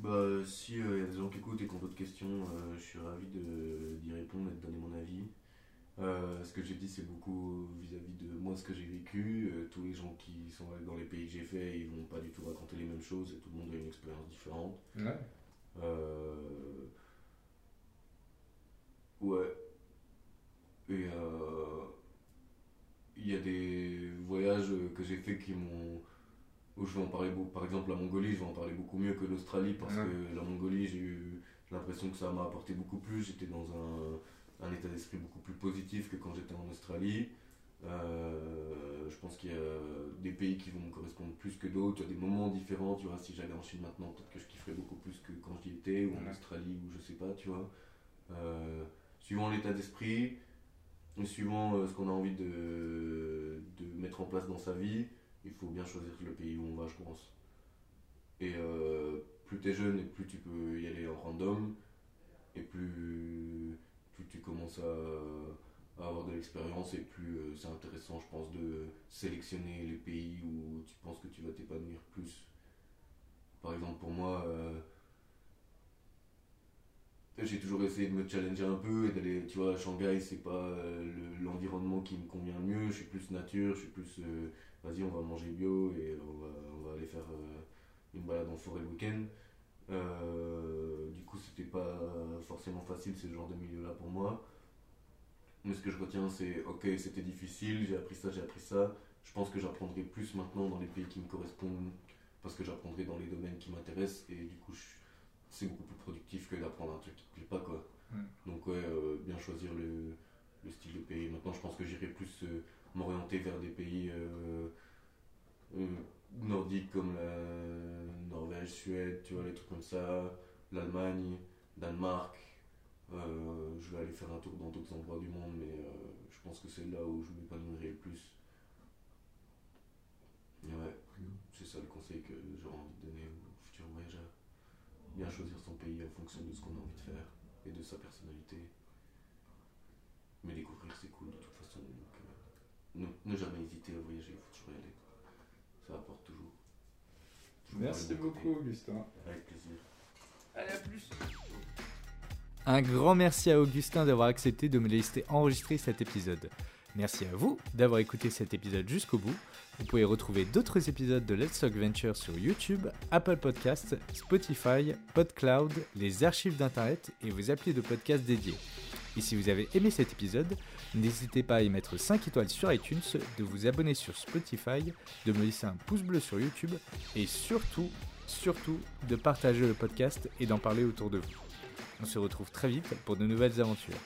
Bah, si il y a des gens qui écoutent et qui ont d'autres questions, euh, je suis ravi d'y répondre et de donner mon avis. Euh, ce que j'ai dit, c'est beaucoup vis-à-vis de moi, ce que j'ai vécu. Euh, tous les gens qui sont dans les pays que j'ai fait, ils vont pas du tout raconter les mêmes choses et tout le monde a une expérience différente. Ouais. Euh, Ouais. Et il y a des voyages que j'ai fait qui m'ont. où je vais en parler beaucoup. Par exemple, la Mongolie, je vais en parler beaucoup mieux que l'Australie parce Ouais. que la Mongolie, j'ai eu l'impression que ça m'a apporté beaucoup plus. J'étais dans un, un état d'esprit beaucoup plus positif que quand j'étais en Australie. Euh, je pense qu'il y a des pays qui vont me correspondre plus que d'autres. Il y a des moments différents. Tu vois, si j'allais en Chine maintenant, peut-être que je kifferais beaucoup plus que quand j'y étais, ou en Ouais. Australie, ou je sais pas, tu vois. Euh, suivant l'état d'esprit, et suivant euh, ce qu'on a envie de, de mettre en place dans sa vie, il faut bien choisir le pays où on va, je pense. Et plus t'es jeune et plus tu peux y aller en random, et plus, plus tu commences à, avoir de l'expérience, et plus euh, c'est intéressant, je pense, de sélectionner les pays où tu penses que tu vas t'épanouir plus. Par exemple, pour moi, euh, j'ai toujours essayé de me challenger un peu et d'aller, tu vois, à Shanghai, c'est pas euh, le- l'environnement qui me convient le mieux. Je suis plus nature, je suis plus, vas-y, on va manger bio et on va, aller faire une balade en forêt le week-end. Euh, du coup, c'était pas forcément facile ce genre de milieu-là pour moi. Mais ce que je retiens, c'est ok, c'était difficile, j'ai appris ça, j'ai appris ça. Je pense que j'apprendrai plus maintenant dans les pays qui me correspondent parce que j'apprendrai dans les domaines qui m'intéressent et du coup, c'est beaucoup plus productif que d'apprendre un truc qui te plaît pas, quoi. Mm. Donc, ouais, euh, bien choisir le, le style de pays. Maintenant, je pense que j'irai plus euh, m'orienter vers des pays nordiques comme la Norvège, Suède, tu vois, les trucs comme ça, l'Allemagne, Danemark. Euh, je vais aller faire un tour dans d'autres endroits du monde, mais euh, je pense que c'est là où je m'épanouirai le plus. Ouais, c'est ça le conseil que j'aurais envie de donner aux futurs voyageurs. Bien choisir son pays en fonction de ce qu'on a envie de faire et de sa personnalité. Mais découvrir, c'est cool de toute façon. Euh, ne, ne jamais hésiter à voyager, il faut toujours y aller. Ça apporte toujours. Toujours Merci beaucoup, Augustin. Avec plaisir. Allez, à plus. Un grand merci à Augustin d'avoir accepté de me laisser enregistrer cet épisode. Merci à vous d'avoir écouté cet épisode jusqu'au bout. Vous pouvez retrouver d'autres épisodes de Let's Talk Venture sur YouTube, Apple Podcasts, Spotify, PodCloud, les archives d'Internet et vos applis de podcast dédiés. Et si vous avez aimé cet épisode, n'hésitez pas à y mettre 5 étoiles sur iTunes, de vous abonner sur Spotify, de me laisser un pouce bleu sur YouTube et surtout, surtout, de partager le podcast et d'en parler autour de vous. On se retrouve très vite pour de nouvelles aventures.